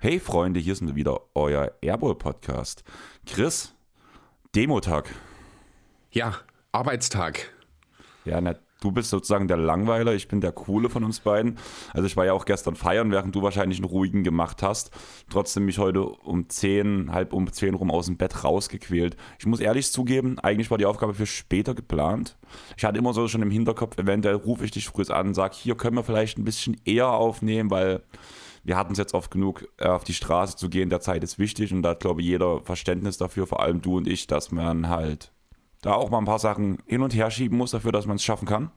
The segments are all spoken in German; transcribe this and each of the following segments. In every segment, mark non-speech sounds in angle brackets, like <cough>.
Hey Freunde, hier sind wieder euer Airball Podcast. Chris, Demotag. Ja, Arbeitstag. Ja, na, du bist sozusagen der Langweiler, ich bin der Coole von uns beiden. Also ich war ja auch gestern feiern, während du wahrscheinlich einen ruhigen gemacht hast. Trotzdem mich heute um 10, halb um 10 rum aus dem Bett rausgequält. Ich muss ehrlich zugeben, eigentlich war die Aufgabe für später geplant. Ich hatte immer so schon im Hinterkopf, eventuell rufe ich dich früh an und sage, hier können wir vielleicht ein bisschen eher aufnehmen, weil wir hatten es jetzt oft genug, äh, auf die Straße zu gehen, der Zeit ist wichtig und da hat, glaube ich, jeder Verständnis dafür, vor allem du und ich, dass man halt da auch mal ein paar Sachen hin und her schieben muss dafür, dass man es schaffen kann.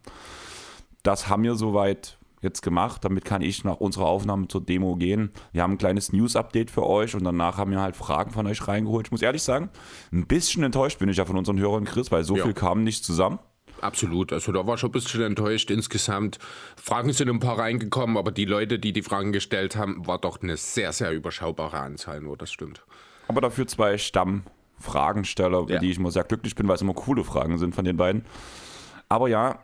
Das haben wir soweit jetzt gemacht. Damit kann ich nach unserer Aufnahme zur Demo gehen. Wir haben ein kleines News-Update für euch und danach haben wir halt Fragen von euch reingeholt. Ich muss ehrlich sagen, ein bisschen enttäuscht bin ich ja von unseren Hörern, Chris, weil so ja. viel kam nicht zusammen. Absolut. Also da war schon ein bisschen enttäuscht insgesamt. Fragen sind ein paar reingekommen, aber die Leute, die die Fragen gestellt haben, war doch eine sehr, sehr überschaubare Anzahl nur, das stimmt. Aber dafür zwei Stammfragensteller, über ja. die ich immer sehr glücklich bin, weil es immer coole Fragen sind von den beiden. Aber ja,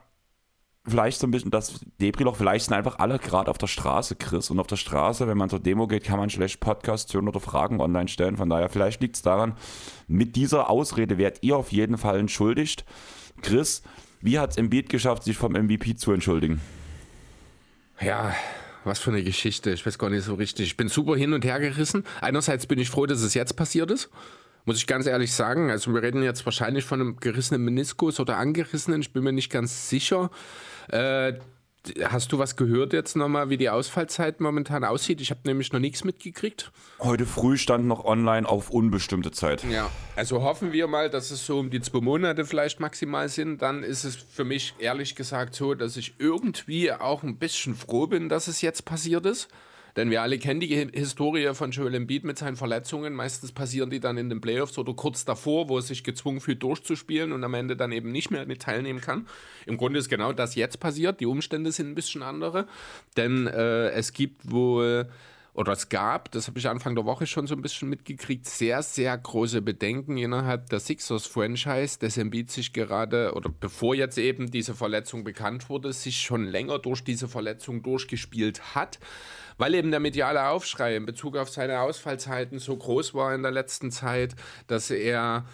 vielleicht so ein bisschen das Debris-Loch, vielleicht sind einfach alle gerade auf der Straße, Chris. Und auf der Straße, wenn man zur Demo geht, kann man schlecht Podcasts hören oder Fragen online stellen. Von daher, vielleicht liegt es daran, mit dieser Ausrede werdet ihr auf jeden Fall entschuldigt. Chris, wie hat es Embiid geschafft, sich vom MVP zu entschuldigen? Ja, was für eine Geschichte. Ich weiß gar nicht so richtig. Ich bin super hin und her gerissen. Einerseits bin ich froh, dass es jetzt passiert ist. Muss ich ganz ehrlich sagen. Also, wir reden jetzt wahrscheinlich von einem gerissenen Meniskus oder angerissenen. Ich bin mir nicht ganz sicher. Äh, Hast du was gehört jetzt nochmal, wie die Ausfallzeit momentan aussieht? Ich habe nämlich noch nichts mitgekriegt. Heute früh stand noch online auf unbestimmte Zeit. Ja, also hoffen wir mal, dass es so um die zwei Monate vielleicht maximal sind. Dann ist es für mich ehrlich gesagt so, dass ich irgendwie auch ein bisschen froh bin, dass es jetzt passiert ist. Denn wir alle kennen die Historie von Joel Embiid mit seinen Verletzungen. Meistens passieren die dann in den Playoffs oder kurz davor, wo er sich gezwungen fühlt, durchzuspielen und am Ende dann eben nicht mehr mit teilnehmen kann. Im Grunde ist genau das jetzt passiert. Die Umstände sind ein bisschen andere. Denn äh, es gibt wohl oder es gab, das habe ich Anfang der Woche schon so ein bisschen mitgekriegt, sehr, sehr große Bedenken innerhalb der Sixers-Franchise, dass Embiid sich gerade, oder bevor jetzt eben diese Verletzung bekannt wurde, sich schon länger durch diese Verletzung durchgespielt hat weil eben der mediale Aufschrei in Bezug auf seine Ausfallzeiten so groß war in der letzten Zeit, dass er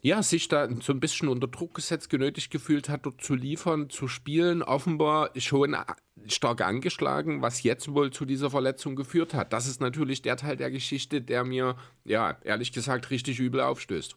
ja, sich da so ein bisschen unter Druck gesetzt, genötigt gefühlt hat, dort zu liefern, zu spielen, offenbar schon stark angeschlagen, was jetzt wohl zu dieser Verletzung geführt hat. Das ist natürlich der Teil der Geschichte, der mir, ja, ehrlich gesagt, richtig übel aufstößt.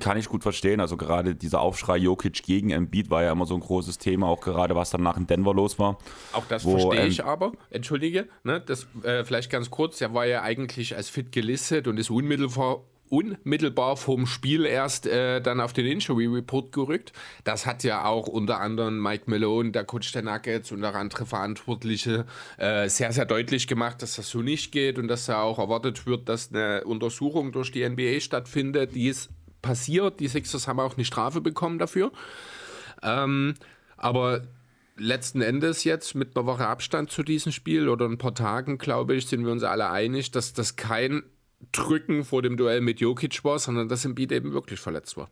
Kann ich gut verstehen. Also gerade dieser Aufschrei Jokic gegen Embiid war ja immer so ein großes Thema, auch gerade was danach in Denver los war. Auch das wo, verstehe ich aber, entschuldige, ne, das äh, vielleicht ganz kurz, er war ja eigentlich als fit gelistet und ist unmittelbar unmittelbar vom Spiel erst äh, dann auf den Injury Report gerückt. Das hat ja auch unter anderem Mike Malone, der Coach der Nuggets und auch andere Verantwortliche äh, sehr, sehr deutlich gemacht, dass das so nicht geht und dass da auch erwartet wird, dass eine Untersuchung durch die NBA stattfindet, die ist passiert. Die Sixers haben auch eine Strafe bekommen dafür. Ähm, aber letzten Endes jetzt mit einer Woche Abstand zu diesem Spiel oder ein paar Tagen, glaube ich, sind wir uns alle einig, dass das kein Drücken vor dem Duell mit Jokic war, sondern dass Embiid eben wirklich verletzt war.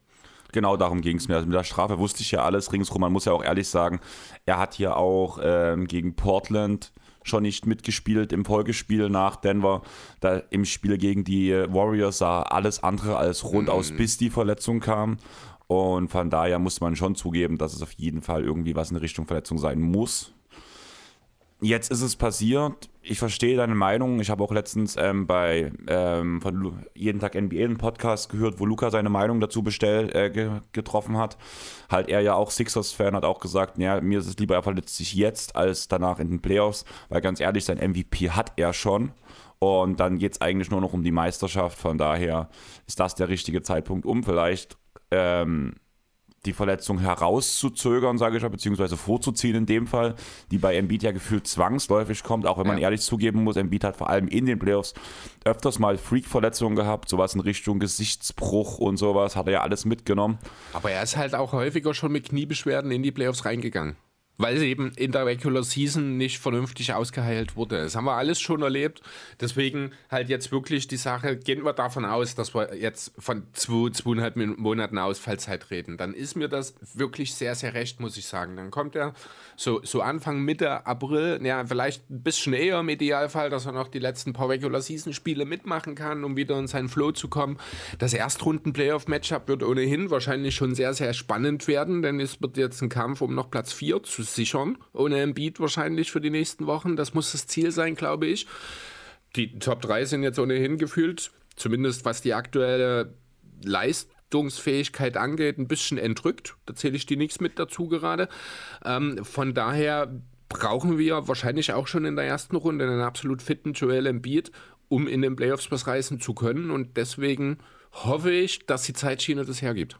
Genau darum ging es mir. Also mit der Strafe wusste ich ja alles ringsrum. Man muss ja auch ehrlich sagen, er hat hier auch ähm, gegen Portland schon nicht mitgespielt im Folgespiel nach Denver. Da im Spiel gegen die Warriors sah alles andere als rund mhm. aus, bis die Verletzung kam. Und von daher muss man schon zugeben, dass es auf jeden Fall irgendwie was in Richtung Verletzung sein muss. Jetzt ist es passiert. Ich verstehe deine Meinung. Ich habe auch letztens ähm, bei ähm, von jeden Tag NBA einen Podcast gehört, wo Luca seine Meinung dazu bestell, äh, ge getroffen hat. Halt er ja auch Sixers-Fan hat auch gesagt, ja, mir ist es lieber, er verletzt sich jetzt als danach in den Playoffs, weil ganz ehrlich, sein MVP hat er schon. Und dann geht es eigentlich nur noch um die Meisterschaft. Von daher ist das der richtige Zeitpunkt, um vielleicht ähm, die Verletzung herauszuzögern, sage ich mal, beziehungsweise vorzuziehen in dem Fall, die bei Embiid ja gefühlt zwangsläufig kommt, auch wenn man ja. ehrlich zugeben muss, Embiid hat vor allem in den Playoffs öfters mal Freak-Verletzungen gehabt, sowas in Richtung Gesichtsbruch und sowas, hat er ja alles mitgenommen. Aber er ist halt auch häufiger schon mit Kniebeschwerden in die Playoffs reingegangen. Weil sie eben in der Regular Season nicht vernünftig ausgeheilt wurde. Das haben wir alles schon erlebt. Deswegen halt jetzt wirklich die Sache, gehen wir davon aus, dass wir jetzt von zwei, zweieinhalb Monaten Ausfallzeit reden. Dann ist mir das wirklich sehr, sehr recht, muss ich sagen. Dann kommt er so, so Anfang, Mitte April, ja, vielleicht ein bisschen eher im Idealfall, dass er noch die letzten paar Regular Season Spiele mitmachen kann, um wieder in seinen Flow zu kommen. Das Erstrunden-Playoff-Matchup wird ohnehin wahrscheinlich schon sehr, sehr spannend werden, denn es wird jetzt ein Kampf um noch Platz 4 zu sichern, ohne Embiid wahrscheinlich für die nächsten Wochen. Das muss das Ziel sein, glaube ich. Die Top 3 sind jetzt ohnehin gefühlt, zumindest was die aktuelle Leistungsfähigkeit angeht, ein bisschen entrückt. Da zähle ich die nichts mit dazu gerade. Ähm, von daher brauchen wir wahrscheinlich auch schon in der ersten Runde einen absolut fitten Joel Embiid, um in den Playoffs was reißen zu können. Und deswegen hoffe ich, dass die Zeitschiene das hergibt.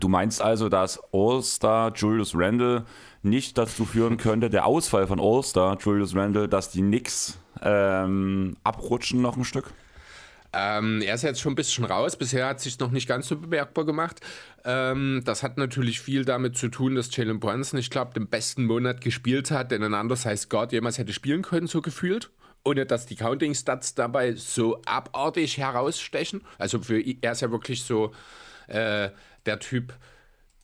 Du meinst also, dass All-Star Julius Randle nicht dazu führen könnte, der Ausfall von All-Star Julius Randle, dass die Knicks ähm, abrutschen noch ein Stück? Ähm, er ist jetzt schon ein bisschen raus. Bisher hat sich noch nicht ganz so bemerkbar gemacht. Ähm, das hat natürlich viel damit zu tun, dass Jalen Brunson, ich glaube, den besten Monat gespielt hat, den ein heißt Gott jemals hätte spielen können, so gefühlt. Ohne dass die Counting-Stats dabei so abartig herausstechen. Also für er ist ja wirklich so äh, der Typ,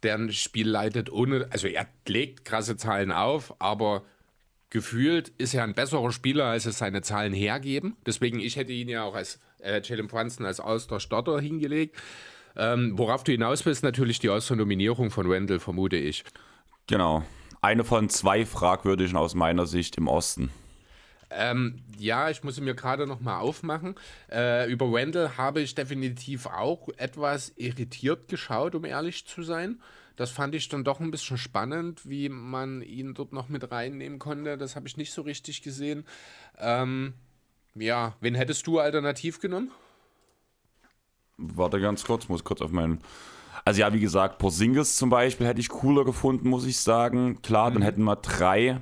der ein Spiel leitet, ohne, also er legt krasse Zahlen auf, aber gefühlt ist er ein besserer Spieler, als es seine Zahlen hergeben. Deswegen, ich hätte ihn ja auch als äh, Jalen Brunson als All-Star-Starter hingelegt. Ähm, worauf du hinaus bist, natürlich die All-Star-Nominierung von Wendell, vermute ich. Genau. Eine von zwei fragwürdigen aus meiner Sicht im Osten. Ähm, ja, ich muss mir gerade noch mal aufmachen. Äh, über Wendell habe ich definitiv auch etwas irritiert geschaut, um ehrlich zu sein. Das fand ich dann doch ein bisschen spannend, wie man ihn dort noch mit reinnehmen konnte. Das habe ich nicht so richtig gesehen. Ähm, ja, wen hättest du alternativ genommen? Warte ganz kurz, muss kurz auf meinen. Also ja, wie gesagt, Porzingis zum Beispiel hätte ich cooler gefunden, muss ich sagen. Klar, mhm. dann hätten wir drei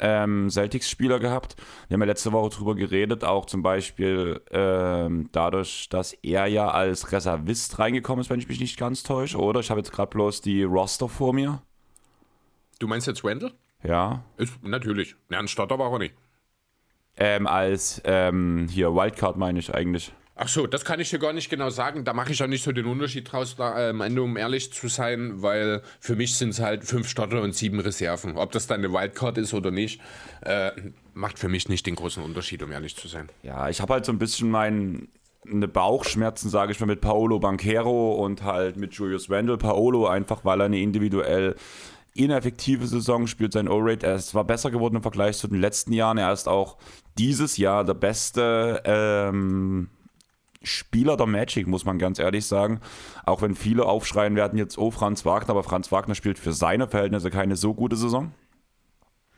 ähm, Celtics-Spieler gehabt. Wir haben ja letzte Woche drüber geredet, auch zum Beispiel ähm, dadurch, dass er ja als Reservist reingekommen ist, wenn ich mich nicht ganz täusche, oder? Ich habe jetzt gerade bloß die Roster vor mir. Du meinst jetzt Wendell? Ja. Ist, natürlich. Ja, ein Starter war er nicht. Ähm, als ähm, hier Wildcard meine ich eigentlich. Ach so, das kann ich dir gar nicht genau sagen. Da mache ich auch nicht so den Unterschied draus, da, am Ende, um ehrlich zu sein, weil für mich sind es halt fünf Starter und sieben Reserven. Ob das dann eine Wildcard ist oder nicht, äh, macht für mich nicht den großen Unterschied, um ehrlich zu sein. Ja, ich habe halt so ein bisschen mein, eine Bauchschmerzen, sage ich mal, mit Paolo Banquero und halt mit Julius Randle. Paolo einfach, weil er eine individuell ineffektive Saison spielt, sein O-Rate. Er ist zwar besser geworden im Vergleich zu den letzten Jahren. Er ist auch dieses Jahr der beste ähm, Spieler der Magic, muss man ganz ehrlich sagen. Auch wenn viele aufschreien werden jetzt, oh, Franz Wagner, aber Franz Wagner spielt für seine Verhältnisse keine so gute Saison.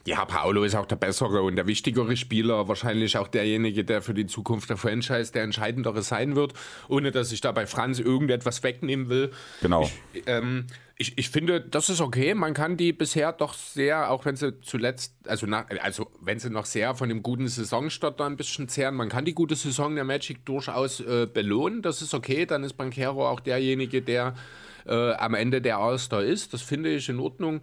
Ja, Paolo ist auch der bessere und der wichtigere Spieler, wahrscheinlich auch derjenige, der für die Zukunft der Franchise der entscheidendere sein wird, ohne dass ich da bei Franz irgendetwas wegnehmen will. Genau. Ich, ähm, ich, ich finde, das ist okay. Man kann die bisher doch sehr, auch wenn sie zuletzt, also, nach, also wenn sie noch sehr von dem guten Saisonstart da ein bisschen zehren, man kann die gute Saison der Magic durchaus äh, belohnen. Das ist okay. Dann ist Banquero auch derjenige, der äh, am Ende der All-Star ist. Das finde ich in Ordnung.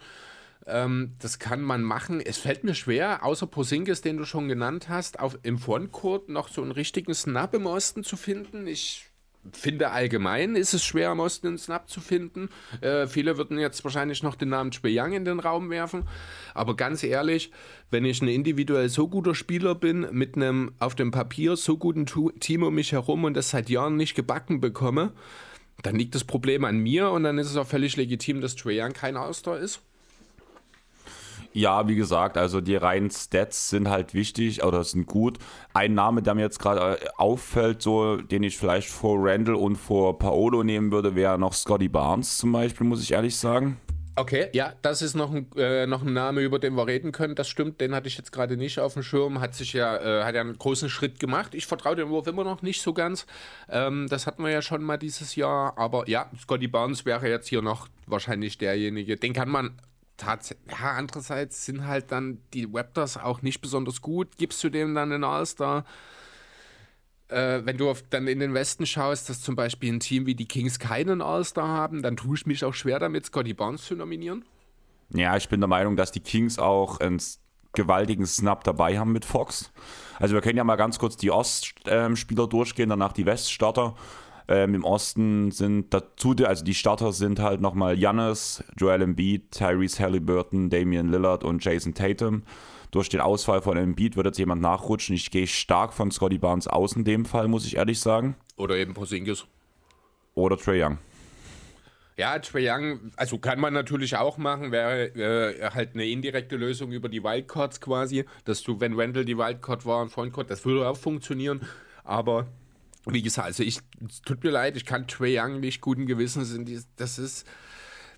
Ähm, das kann man machen. Es fällt mir schwer, außer Posingis, den du schon genannt hast, auf, im Frontcourt noch so einen richtigen Snap im Osten zu finden. Ich finde allgemein ist es schwer, im Osten einen Snap zu finden. Äh, viele würden jetzt wahrscheinlich noch den Namen Young in den Raum werfen. Aber ganz ehrlich, wenn ich ein individuell so guter Spieler bin, mit einem auf dem Papier so guten Team um mich herum und das seit Jahren nicht gebacken bekomme, dann liegt das Problem an mir und dann ist es auch völlig legitim, dass Young kein Ausdauer ist. Ja, wie gesagt, also die reinen Stats sind halt wichtig oder sind gut. Ein Name, der mir jetzt gerade äh, auffällt, so, den ich vielleicht vor Randall und vor Paolo nehmen würde, wäre noch Scotty Barnes zum Beispiel, muss ich ehrlich sagen. Okay, ja, das ist noch ein, äh, noch ein Name, über den wir reden können. Das stimmt, den hatte ich jetzt gerade nicht auf dem Schirm. Hat sich ja, äh, hat ja einen großen Schritt gemacht. Ich vertraue dem Wurf immer noch nicht so ganz. Ähm, das hatten wir ja schon mal dieses Jahr. Aber ja, Scotty Barnes wäre jetzt hier noch wahrscheinlich derjenige. Den kann man tatsächlich, ja, andererseits sind halt dann die Raptors auch nicht besonders gut. Gibst du dem dann einen All-Star? Äh, wenn du auf, dann in den Westen schaust, dass zum Beispiel ein Team wie die Kings keinen All-Star haben, dann tue ich mich auch schwer damit, Scotty Barnes zu nominieren. Ja, ich bin der Meinung, dass die Kings auch einen gewaltigen Snap dabei haben mit Fox. Also wir können ja mal ganz kurz die Ostspieler ähm, durchgehen, danach die Weststarter. Ähm, Im Osten sind dazu, also die Starter sind halt nochmal Jannis, Joel Embiid, Tyrese Halliburton, Damian Lillard und Jason Tatum. Durch den Ausfall von Embiid wird jetzt jemand nachrutschen. Ich gehe stark von Scotty Barnes aus in dem Fall, muss ich ehrlich sagen. Oder eben Porzingis. Oder Trey Young. Ja, Trae Young, also kann man natürlich auch machen, wäre äh, halt eine indirekte Lösung über die Wildcards quasi, dass du, wenn Randall die Wildcard war und Frontcourt, das würde auch funktionieren, aber wie gesagt, also ich, tut mir leid, ich kann Trae Young nicht guten Gewissens, das ist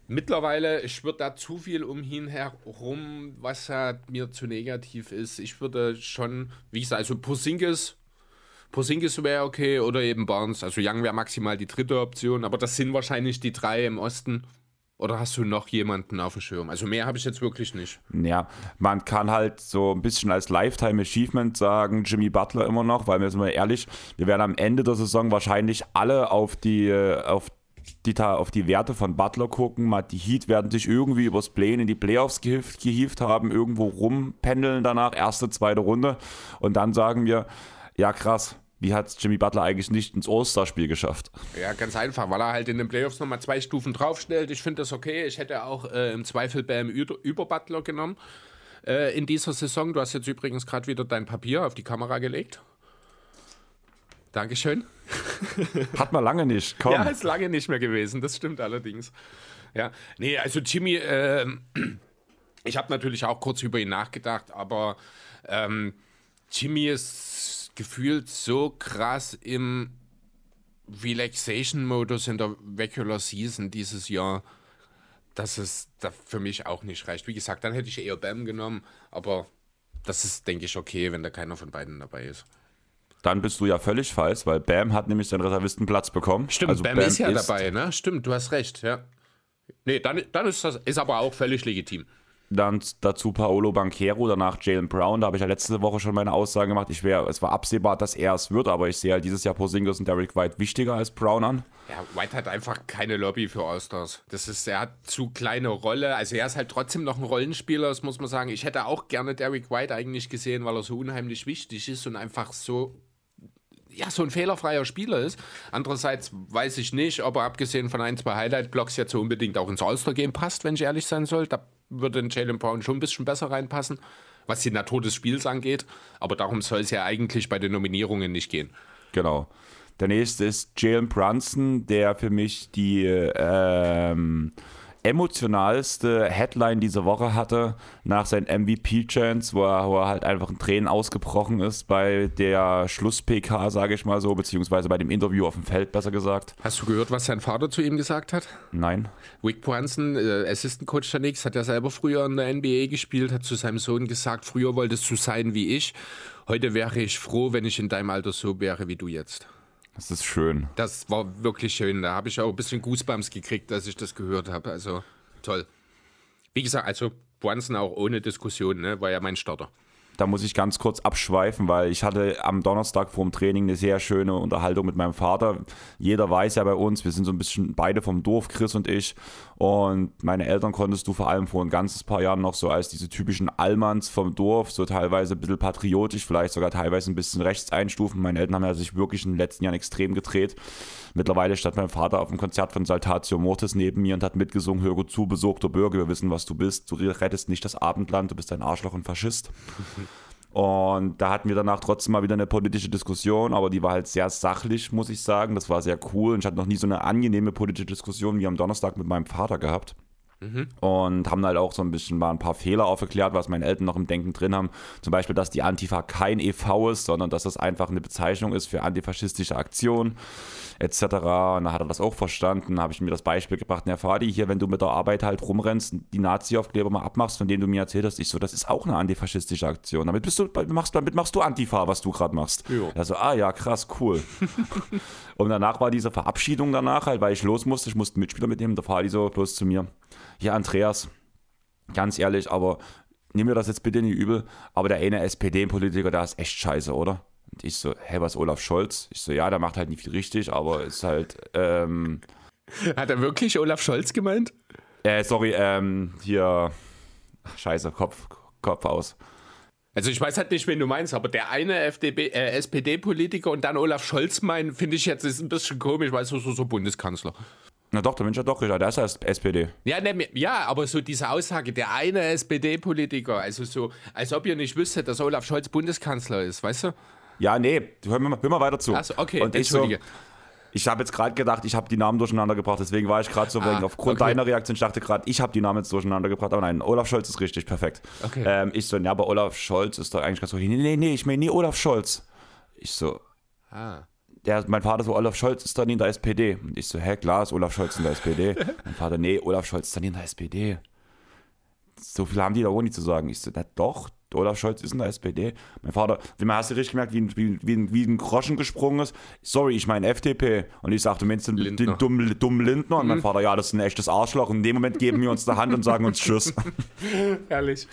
mittlerweile, ich würde da zu viel um ihn herum, was ja mir zu negativ ist. Ich würde schon, wie gesagt, also Porzingis Porzingis wäre okay oder eben Barnes. Also Young wäre maximal die dritte Option, aber das sind wahrscheinlich die drei im Osten. Oder hast du noch jemanden auf dem Schirm? Also mehr habe ich jetzt wirklich nicht. Ja, man kann halt so ein bisschen als Lifetime Achievement sagen, Jimmy Butler immer noch, weil wir sind mal ehrlich, wir werden am Ende der Saison wahrscheinlich alle auf die, auf die, auf die Werte von Butler gucken. Die Heat werden sich irgendwie übers Playen in die Playoffs gehieft, gehieft haben, irgendwo rumpendeln danach, erste, zweite Runde. Und dann sagen wir, ja krass, wie hat Jimmy Butler eigentlich nicht ins All-Star-Spiel geschafft? Ja, ganz einfach, weil er halt in den Playoffs nochmal zwei Stufen draufstellt. Ich finde das okay. Ich hätte auch äh, im Zweifel Bam über Butler genommen äh, in dieser Saison. Du hast jetzt übrigens gerade wieder dein Papier auf die Kamera gelegt. Dankeschön. <laughs> Hat man lange nicht, komm. Ja, ist lange nicht mehr gewesen, das stimmt allerdings. Ja, nee, also Jimmy, äh, ich habe natürlich auch kurz über ihn nachgedacht, aber ähm, Jimmy ist gefühlt so krass im Relaxation-Modus in der Regular Season dieses Jahr, dass es da für mich auch nicht reicht. Wie gesagt, dann hätte ich eher Bam genommen, aber das ist, denke ich, okay, wenn da keiner von beiden dabei ist. Dann bist du ja völlig falsch, weil Bam hat nämlich seinen Reservistenplatz bekommen. Stimmt, also Bam, Bam, ist ja ist dabei, ne? Stimmt, du hast recht, ja. Nee, dann, dann ist das ist aber auch völlig legitim. Dann dazu Paolo Banquero, danach Jalen Brown. Da habe ich ja letzte Woche schon meine Aussagen gemacht. Ich wär, es war absehbar, dass er es wird, aber ich sehe halt dieses Jahr Porzingis und Derek White wichtiger als Brown an. Ja, White hat einfach keine Lobby für All-Stars. Das ist, er hat zu kleine Rolle. Also er ist halt trotzdem noch ein Rollenspieler, das muss man sagen. Ich hätte auch gerne Derek White eigentlich gesehen, weil er so unheimlich wichtig ist und einfach so ja, so ein fehlerfreier Spieler ist. Andererseits weiß ich nicht, ob er abgesehen von ein, zwei Highlight-Blocks jetzt so unbedingt auch ins All-Star-Game passt, wenn ich ehrlich sein soll. Da würde Jalen Brown schon ein bisschen besser reinpassen, was die Natur des Spiels angeht. Aber darum soll es ja eigentlich bei den Nominierungen nicht gehen. Genau. Der nächste ist Jalen Brunson, der für mich die ähm, emotionalste Headline diese Woche hatte, nach seinen MVP-Chance, wo, wo er, halt einfach in Tränen ausgebrochen ist bei der Schluss-PK, sage ich mal so, beziehungsweise bei dem Interview auf dem Feld, besser gesagt. Hast du gehört, was sein Vater zu ihm gesagt hat? Nein. Wick Brunson, äh, Assistant Coach der Knicks, hat ja selber früher in der NBA gespielt, hat zu seinem Sohn gesagt, früher wolltest du sein wie ich, heute wäre ich froh, wenn ich in deinem Alter so wäre wie du jetzt. Das ist schön. Das war wirklich schön. Da habe ich auch ein bisschen Goosebumps gekriegt, als ich das gehört habe. Also toll. Wie gesagt, also Brunson auch ohne Diskussion, ne, war ja mein Starter da muss ich ganz kurz abschweifen, weil ich hatte am Donnerstag vor dem Training eine sehr schöne Unterhaltung mit meinem Vater. Jeder weiß ja bei uns, wir sind so ein bisschen beide vom Dorf, Chris und ich. Und meine Eltern konntest du vor allem vor ein ganzes paar Jahren noch so als diese typischen Allmanns vom Dorf, so teilweise ein bisschen patriotisch, vielleicht sogar teilweise ein bisschen rechts einstufen. Meine Eltern haben ja sich wirklich in den letzten Jahren extrem gedreht. Mittlerweile stand mein Vater auf dem Konzert von Saltatio Mortis neben mir und hat mitgesungen, hör gut zu, besorgter Bürger, wir wissen, was du bist. Du rettest nicht das Abendland, du bist ein Arschloch und Faschist. <laughs> Und da hatten wir danach trotzdem mal wieder eine politische Diskussion, aber die war halt sehr sachlich, muss ich sagen. Das war sehr cool und ich hatte noch nie so eine angenehme politische Diskussion wie am Donnerstag mit meinem Vater gehabt. Mhm. Und haben halt auch so ein bisschen mal ein paar Fehler aufgeklärt, was meine Eltern noch im Denken drin haben. Zum Beispiel, dass die Antifa kein e.V. ist, sondern dass das einfach eine Bezeichnung ist für antifaschistische Aktionen etc. Und dann hat er das auch verstanden. habe ich mir das Beispiel gebracht, na Fadi, hier, wenn du mit der Arbeit halt rumrennst, die Nazi-Aufkleber mal abmachst, von denen du mir erzählt hast, ich so, das ist auch eine antifaschistische Aktion. Damit, bist du, machst, damit machst du Antifa, was du gerade machst. Jo. Also, ah ja, krass, cool. <laughs> und danach war diese Verabschiedung danach halt, weil ich los musste, ich musste einen Mitspieler mitnehmen, da Fadi so bloß zu mir. Ja, Andreas, ganz ehrlich, aber nimm mir das jetzt bitte nicht übel, aber der eine SPD-Politiker, der ist echt scheiße, oder? Und ich so, hä, was Olaf Scholz? Ich so, ja, der macht halt nicht viel richtig, aber ist halt. Ähm Hat er wirklich Olaf Scholz gemeint? Äh, sorry, ähm, hier. Scheiße, Kopf, Kopf aus. Also ich weiß halt nicht, wen du meinst, aber der eine äh, SPD-Politiker und dann Olaf Scholz meinen, finde ich jetzt ist ein bisschen komisch, weil so, so, so Bundeskanzler. Na doch, der Mensch hat doch gesagt, der ist ja SPD. Ja, ne, ja, aber so diese Aussage, der eine SPD-Politiker, also so, als ob ihr nicht wüsstet, dass Olaf Scholz Bundeskanzler ist, weißt du? Ja, nee, hör mir, hör mal weiter zu. Achso, okay, und ich so, entschuldige. ich habe jetzt gerade gedacht, ich habe die Namen durcheinander gebracht, deswegen war ich gerade so, Ah, wegen, aufgrund okay. deiner Reaktion, ich dachte gerade, ich habe die Namen jetzt durcheinander gebracht, aber nein, Olaf Scholz ist richtig, perfekt. Okay. Ähm, ich so, ja, aber Olaf Scholz ist doch eigentlich ganz so, nee, nee, nee, ich meine nie Olaf Scholz. Ich so, Ah. Der, mein Vater so, Olaf Scholz ist nie in der SPD. Und ich so, hä, klar ist Olaf Scholz in der SPD. <laughs> mein Vater, nee, Olaf Scholz ist nie in der SPD. So viel haben die da auch nicht zu sagen. Ich so, na doch, Olaf Scholz ist in der SPD. Mein Vater, man hast du richtig gemerkt, wie, ein- wie, wie, wie ein Groschen gesprungen ist. Sorry, ich meine FDP. Und ich sagte, du meinst den, Lindner. den dummen, dummen Lindner? Und mein Vater, ja, das ist ein echtes Arschloch. Und in dem Moment geben wir uns die Hand und sagen uns Tschüss. <laughs> Ehrlich.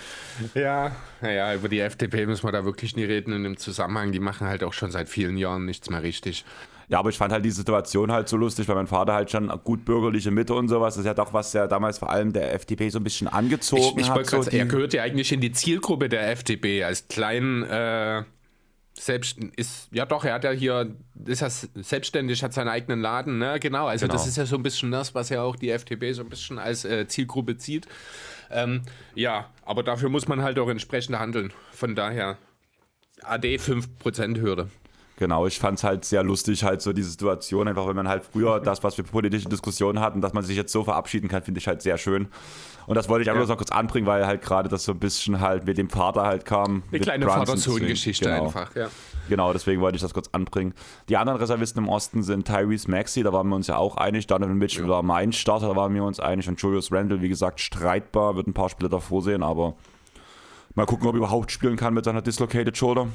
Ja, naja, über die FDP müssen wir da wirklich nie reden in dem Zusammenhang. Die machen halt auch schon seit vielen Jahren nichts mehr richtig. Ja, aber ich fand halt die Situation halt so lustig, weil mein Vater halt schon gut bürgerliche Mitte und sowas. Das ist ja doch, was ja damals vor allem der FDP so ein bisschen angezogen Ich, ich hat. So sagen, er gehört ja eigentlich in die Zielgruppe der FDP als kleinen, äh, selbst ist, ja doch, er hat ja hier, ist ja selbstständig, hat seinen eigenen Laden, ne? Genau, also Genau. das ist ja so ein bisschen das, was ja auch die FDP so ein bisschen als äh, Zielgruppe zieht. Ähm, ja, aber dafür muss man halt auch entsprechend handeln. Von daher, AD 5% Hürde. Genau, ich fand es halt sehr lustig, halt so die Situation, einfach wenn man halt früher das, was wir politische Diskussionen hatten, dass man sich jetzt so verabschieden kann, finde ich halt sehr schön. Und das wollte ich einfach Ja. nur noch kurz anbringen, weil halt gerade das so ein bisschen halt mit dem Vater halt kam. Eine kleine Vater-Sohn-Geschichte genau. einfach, ja. Genau, deswegen wollte ich das kurz anbringen. Die anderen Reservisten im Osten sind Tyrese Maxey, da waren wir uns ja auch einig. Donovan Mitchell war mein Starter, da waren wir uns einig. Und Julius Randle, wie gesagt, streitbar, wird ein paar Spiele davor sehen, aber mal gucken, ob er überhaupt spielen kann mit seiner Dislocated Shoulder.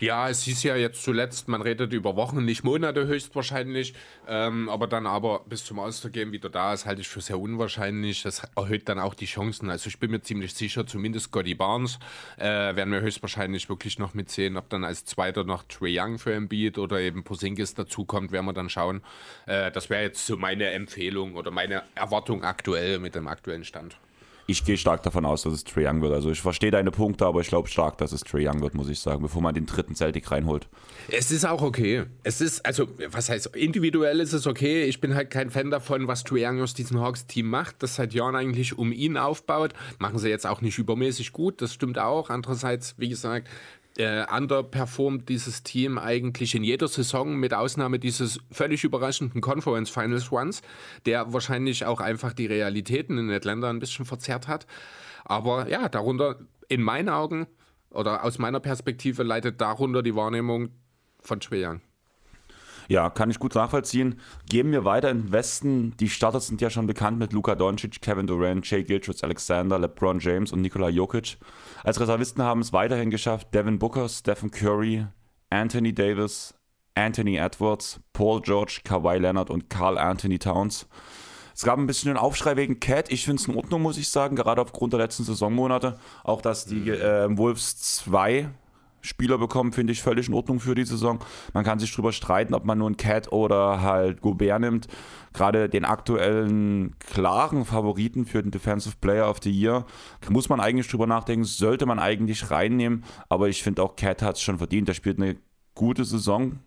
Ja, es hieß ja jetzt zuletzt, man redet über Wochen, nicht Monate höchstwahrscheinlich. Ähm, aber dann aber bis zum All-Star-Game wieder da ist, halte ich für sehr unwahrscheinlich. Das erhöht dann auch die Chancen. Also ich bin mir ziemlich sicher, zumindest Scotty Barnes äh, werden wir höchstwahrscheinlich wirklich noch mitsehen. Ob dann als Zweiter noch Trey Young für Embiid oder eben Posingis dazukommt, werden wir dann schauen. Äh, das wäre jetzt so meine Empfehlung oder meine Erwartung aktuell mit dem aktuellen Stand. Ich gehe stark davon aus, dass es Trae Young wird. Also ich verstehe deine Punkte, aber ich glaube stark, dass es Trae Young wird, muss ich sagen, bevor man den dritten Celtic reinholt. Es ist auch okay. Es ist, also, was heißt, individuell ist es okay. Ich bin halt kein Fan davon, was Trae Young aus diesem Hawks-Team macht, das seit Jahren eigentlich um ihn aufbaut. Machen sie jetzt auch nicht übermäßig gut, das stimmt auch. Andererseits, wie gesagt, äh, underperformt dieses Team eigentlich in jeder Saison, mit Ausnahme dieses völlig überraschenden Conference Finals Runs, der wahrscheinlich auch einfach die Realitäten in Atlanta ein bisschen verzerrt hat. Aber ja, darunter, in meinen Augen, oder aus meiner Perspektive leitet darunter die Wahrnehmung von Young. Ja, kann ich gut nachvollziehen. Gehen wir weiter in den Westen. Die Starter sind ja schon bekannt mit Luka Doncic, Kevin Durant, Jay Gilchrist, Alexander, LeBron James und Nikola Jokic. Als Reservisten haben es weiterhin geschafft Devin Booker, Stephen Curry, Anthony Davis, Anthony Edwards, Paul George, Kawhi Leonard und Carl Anthony Towns. Es gab ein bisschen einen Aufschrei wegen Cat. Ich finde es in Ordnung, muss ich sagen, gerade aufgrund der letzten Saisonmonate. Auch, dass die äh, Wolves 2 Spieler bekommen, finde ich völlig in Ordnung für die Saison. Man kann sich drüber streiten, ob man nur einen Cat oder halt Gobert nimmt. Gerade den aktuellen klaren Favoriten für den Defensive Player of the Year muss man eigentlich drüber nachdenken, sollte man eigentlich reinnehmen. Aber ich finde auch Cat hat es schon verdient. Er spielt eine gute Saison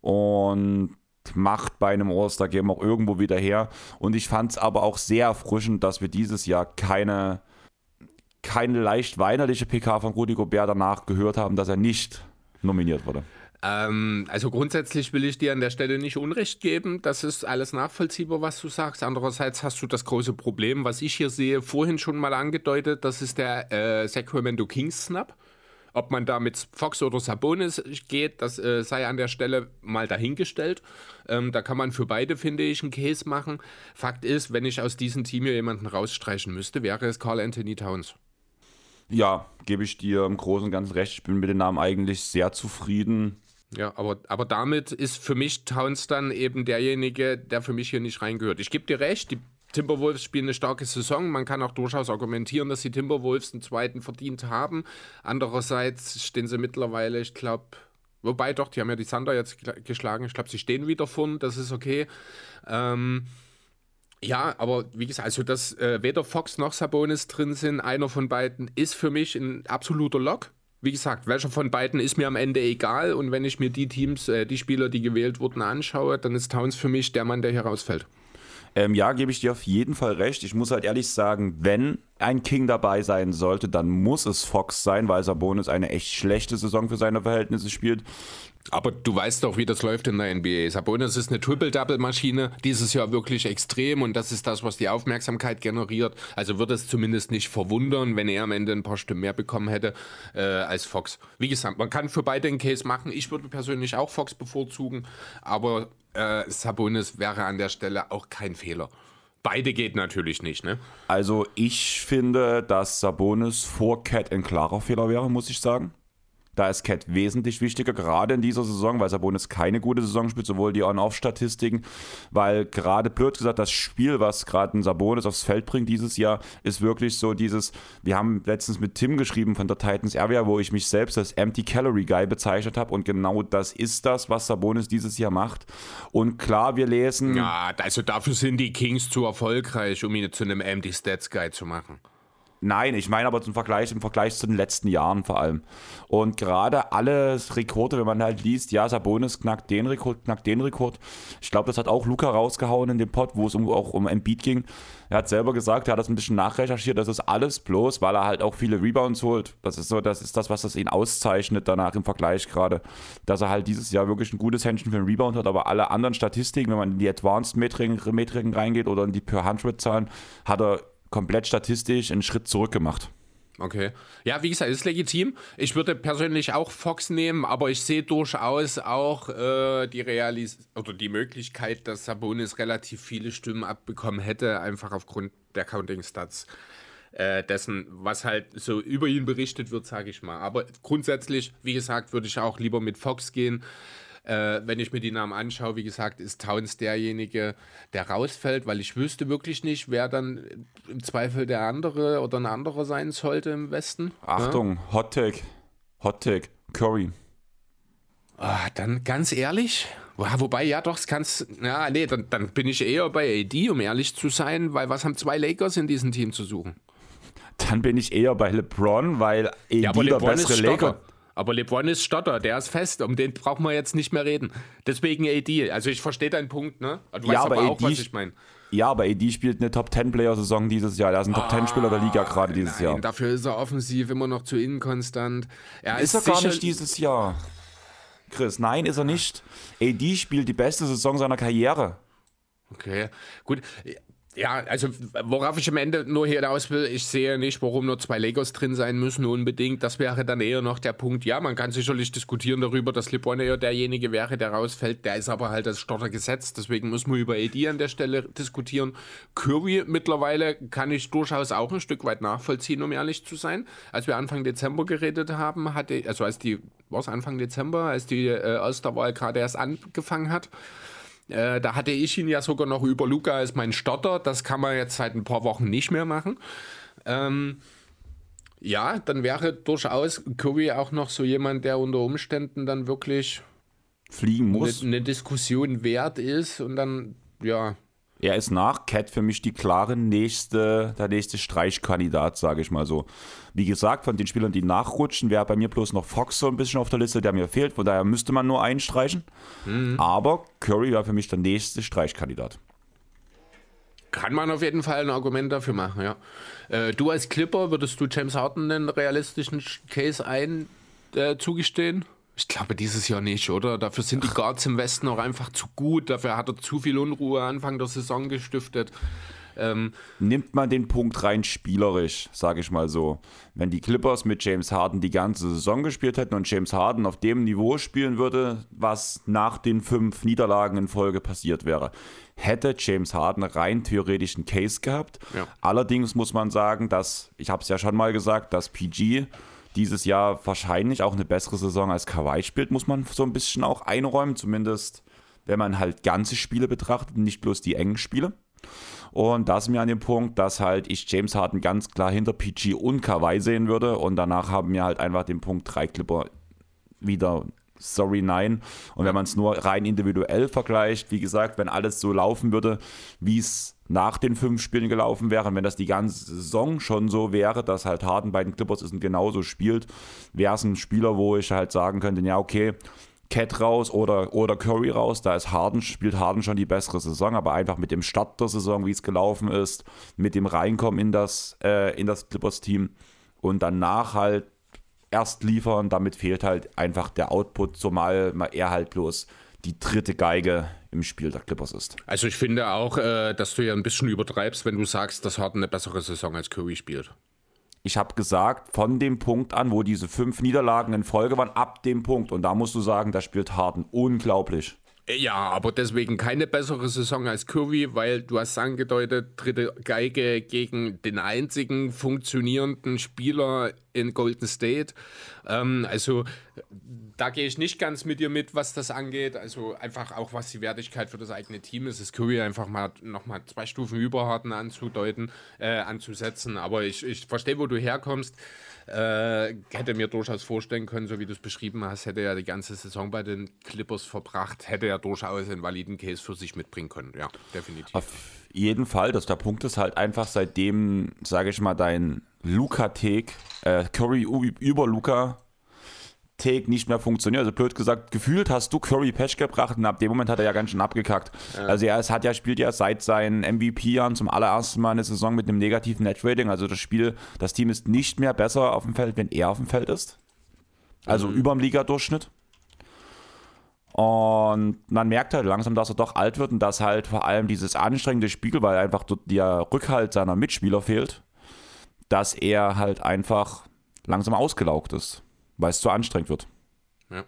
und macht bei einem All-Star-Game auch irgendwo wieder her. Und ich fand es aber auch sehr erfrischend, dass wir dieses Jahr keine keine leicht weinerliche PK von Rudi Gobert danach gehört haben, dass er nicht nominiert wurde. Ähm, also grundsätzlich will ich dir an der Stelle nicht Unrecht geben. Das ist alles nachvollziehbar, was du sagst. Andererseits hast du das große Problem, was ich hier sehe, vorhin schon mal angedeutet. Das ist der äh, Sacramento Kings Snap. Ob man da mit Fox oder Sabonis geht, das äh, sei an der Stelle mal dahingestellt. Ähm, da kann man für beide, finde ich, einen Case machen. Fakt ist, wenn ich aus diesem Team hier jemanden rausstreichen müsste, wäre es Carl Anthony Towns. Ja, gebe ich dir im Großen und Ganzen recht. Ich bin mit dem Namen eigentlich sehr zufrieden. Ja, aber, aber damit ist für mich Towns dann eben derjenige, der für mich hier nicht reingehört. Ich gebe dir recht, die Timberwolves spielen eine starke Saison. Man kann auch durchaus argumentieren, dass die Timberwolves einen zweiten verdient haben. Andererseits stehen sie mittlerweile, ich glaube, wobei doch, die haben ja die Thunder jetzt geschlagen. Ich glaube, sie stehen wieder vorn, das ist okay. Ähm, Ja, aber wie gesagt, also dass äh, weder Fox noch Sabonis drin sind, einer von beiden ist für mich ein absoluter Lock. Wie gesagt, welcher von beiden ist mir am Ende egal und wenn ich mir die Teams, äh, die Spieler, die gewählt wurden, anschaue, dann ist Towns für mich der Mann, der hier rausfällt. Ähm, ja, gebe ich dir auf jeden Fall recht. Ich muss halt ehrlich sagen, wenn ein King dabei sein sollte, dann muss es Fox sein, weil Sabonis eine echt schlechte Saison für seine Verhältnisse spielt. Aber du weißt doch, wie das läuft in der NBA. Sabonis ist eine Triple-Double-Maschine, dieses Jahr wirklich extrem und das ist das, was die Aufmerksamkeit generiert. Also würde es zumindest nicht verwundern, wenn er am Ende ein paar Stimmen mehr bekommen hätte äh, als Fox. Wie gesagt, man kann für beide einen Case machen. Ich würde persönlich auch Fox bevorzugen, aber äh, Sabonis wäre an der Stelle auch kein Fehler. Beide geht natürlich nicht, ne? Also ich finde, dass Sabonis vor Cat ein klarer Fehler wäre, muss ich sagen. Da ist Cat wesentlich wichtiger, gerade in dieser Saison, weil Sabonis keine gute Saison spielt, sowohl die On-Off-Statistiken, weil gerade blöd gesagt, das Spiel, was gerade ein Sabonis aufs Feld bringt dieses Jahr, ist wirklich so dieses, wir haben letztens mit Tim geschrieben von der Titans Area, wo ich mich selbst als Empty Calorie Guy bezeichnet habe und genau das ist das, was Sabonis dieses Jahr macht. Und klar, wir lesen... Ja, also dafür sind die Kings zu erfolgreich, um ihn zu einem Empty Stats Guy zu machen. Nein, ich meine aber zum Vergleich, im Vergleich zu den letzten Jahren vor allem. Und gerade alle Rekorde, wenn man halt liest, ja, Sabonis knackt den Rekord, knackt den Rekord. Ich glaube, das hat auch Luca rausgehauen in dem Pod, wo es um, auch um Embiid ging. Er hat selber gesagt, er hat das ein bisschen nachrecherchiert, das ist alles bloß, weil er halt auch viele Rebounds holt. Das ist so, das ist das, was das ihn auszeichnet danach im Vergleich gerade. Dass er halt dieses Jahr wirklich ein gutes Händchen für den Rebound hat, aber alle anderen Statistiken, wenn man in die Advanced Metriken, reingeht oder in die Per 100 Zahlen, hat er komplett statistisch einen Schritt zurück gemacht. Okay. Ja, wie gesagt, ist legitim. Ich würde persönlich auch Fox nehmen, aber ich sehe durchaus auch äh, die Realis oder die Möglichkeit, dass Sabonis relativ viele Stimmen abbekommen hätte, einfach aufgrund der Counting-Stats äh, dessen, was halt so über ihn berichtet wird, sage ich mal. Aber grundsätzlich, wie gesagt, würde ich auch lieber mit Fox gehen. Äh, wenn ich mir die Namen anschaue, wie gesagt, ist Towns derjenige, der rausfällt, weil ich wüsste wirklich nicht, wer dann im Zweifel der andere oder ein anderer sein sollte im Westen. Achtung, ja? Hot Take. Hot Take. Curry. Ah, dann ganz ehrlich, Wobei, ja, doch, es kannst. Ja, nee, dann, dann, bin ich eher bei AD, um ehrlich zu sein, weil was haben zwei Lakers in diesem Team zu suchen? Dann bin ich eher bei LeBron, weil AD ja, der bessere Laker. Aber LeBron ist Stotter, der ist fest, um den brauchen wir jetzt nicht mehr reden. Deswegen AD. Also ich verstehe deinen Punkt, ne? Du ja, weißt aber, aber auch, was ich meine. Ja, aber AD spielt eine Top-10-Player-Saison dieses Jahr. Er ist ein Top-10-Spieler der Liga gerade dieses nein, Jahr. Dafür ist er offensiv immer noch zu inkonstant. Er ist, ist er gar nicht dieses Jahr. Chris, nein, ist er nicht. AD spielt die beste Saison seiner Karriere. Okay, gut. Ja, also worauf ich am Ende nur hinaus will, ich sehe nicht, warum nur zwei Legos drin sein müssen unbedingt. Das wäre dann eher noch der Punkt. Ja, man kann sicherlich diskutieren darüber, dass LeBron eher derjenige wäre, der rausfällt. Der ist aber halt als Stotter gesetzt, deswegen muss man über AD an der Stelle diskutieren. Curry mittlerweile kann ich durchaus auch ein Stück weit nachvollziehen, um ehrlich zu sein. Als wir Anfang Dezember geredet haben, hatte, also als die, war es Anfang Dezember, als die äh, Osterwahl gerade erst angefangen hat, äh, da hatte ich ihn ja sogar noch über Luca als mein Stotter. Das kann man jetzt seit ein paar Wochen nicht mehr machen. Ähm, ja, dann wäre durchaus Curry auch noch so jemand, der unter Umständen dann wirklich fliegen muss. Eine, eine Diskussion wert ist und dann, ja, er ist nach Cat für mich die klare nächste, der nächste Streichkandidat, sage ich mal so. Wie gesagt, von den Spielern, die nachrutschen, wäre bei mir bloß noch Fox so ein bisschen auf der Liste, der mir fehlt. Von daher müsste man nur einstreichen. Mhm. Aber Curry wäre für mich der nächste Streichkandidat. Kann man auf jeden Fall ein Argument dafür machen, ja. Äh, du als Clipper, würdest du James Harden einen realistischen Case ein äh, zugestehen? Ich glaube dieses Jahr nicht, oder? Dafür sind die Guards im Westen auch einfach zu gut. Dafür hat er zu viel Unruhe Anfang der Saison gestiftet. Ähm, Nimmt man den Punkt rein spielerisch, sage ich mal so. Wenn die Clippers mit James Harden die ganze Saison gespielt hätten und James Harden auf dem Niveau spielen würde, was nach den fünf Niederlagen in Folge passiert wäre, hätte James Harden rein theoretisch einen Case gehabt. Ja. Allerdings muss man sagen, dass, ich habe es ja schon mal gesagt, dass PG dieses Jahr wahrscheinlich auch eine bessere Saison als Kawhi spielt, muss man so ein bisschen auch einräumen, zumindest wenn man halt ganze Spiele betrachtet, nicht bloß die engen Spiele. Und da sind wir an dem Punkt, dass halt ich James Harden ganz klar hinter PG und Kawhi sehen würde und danach haben wir halt einfach den Punkt drei Clipper wieder sorry, nein. Und wenn man es nur rein individuell vergleicht, wie gesagt, wenn alles so laufen würde, wie es nach den fünf Spielen gelaufen wäre, wenn das die ganze Saison schon so wäre, dass halt Harden bei den Clippers ist und genauso spielt, wäre es ein Spieler, wo ich halt sagen könnte, ja, okay, Cat raus oder, oder Curry raus. Da ist Harden, spielt Harden schon die bessere Saison, aber einfach mit dem Start der Saison, wie es gelaufen ist, mit dem Reinkommen in das, äh, in das Clippers-Team und danach halt erst liefern, damit fehlt halt einfach der Output, zumal er halt bloß die dritte Geige im Spiel der Clippers ist. Also ich finde auch, äh, dass du ja ein bisschen übertreibst, wenn du sagst, dass Harden eine bessere Saison als Curry spielt. Ich habe gesagt, von dem Punkt an, wo diese fünf Niederlagen in Folge waren, ab dem Punkt. Und da musst du sagen, da spielt Harden unglaublich. Ja, aber deswegen keine bessere Saison als Curry, weil du hast angedeutet, dritte Geige gegen den einzigen funktionierenden Spieler in Golden State. Ähm, also da gehe ich nicht ganz mit dir mit, was das angeht. Also einfach auch, was die Wertigkeit für das eigene Team ist, ist Curry einfach mal nochmal zwei Stufen über Harden anzudeuten, äh, anzusetzen. Aber ich, ich verstehe, wo du herkommst. Äh, hätte mir durchaus vorstellen können, so wie du es beschrieben hast, hätte er die ganze Saison bei den Clippers verbracht, hätte er durchaus einen validen Case für sich mitbringen können. Ja, definitiv. Auf jeden Fall, dass der Punkt ist halt einfach, seitdem, sage ich mal, dein Luca-Take, äh, Curry über Luca Take nicht mehr funktioniert. Also blöd gesagt, gefühlt hast du Curry Patch gebracht und ab dem Moment hat er ja ganz schön abgekackt. Ja. Also er hat ja, spielt ja seit seinen MVP-Jahren zum allerersten Mal eine Saison mit einem negativen Net-Rating. Also das Spiel, das Team ist nicht mehr besser auf dem Feld, wenn er auf dem Feld ist. Also mhm. über dem Ligadurchschnitt. Und man merkt halt langsam, dass er doch alt wird und dass halt vor allem dieses anstrengende Spiel, weil einfach der Rückhalt seiner Mitspieler fehlt, dass er halt einfach langsam ausgelaugt ist weil es zu anstrengend wird. Ja.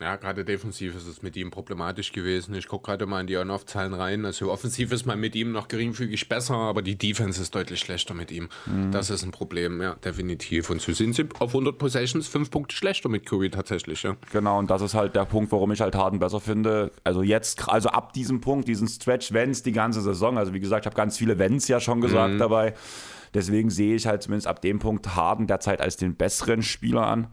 Ja, gerade defensiv ist es mit ihm problematisch gewesen. Ich gucke gerade mal in die On-Off-Zahlen rein. Also offensiv ist man mit ihm noch geringfügig besser, aber die Defense ist deutlich schlechter mit ihm. Mhm. Das ist ein Problem, ja, definitiv. Und so sind sie auf 100 Possessions fünf Punkte schlechter mit Curry tatsächlich, ja. Genau, und das ist halt der Punkt, warum ich halt Harden besser finde. Also jetzt, also ab diesem Punkt, diesen Stretch, Wenns die ganze Saison. Also wie gesagt, ich habe ganz viele Wenns ja schon gesagt mhm. dabei. Deswegen sehe ich halt zumindest ab dem Punkt Harden derzeit als den besseren Spieler an.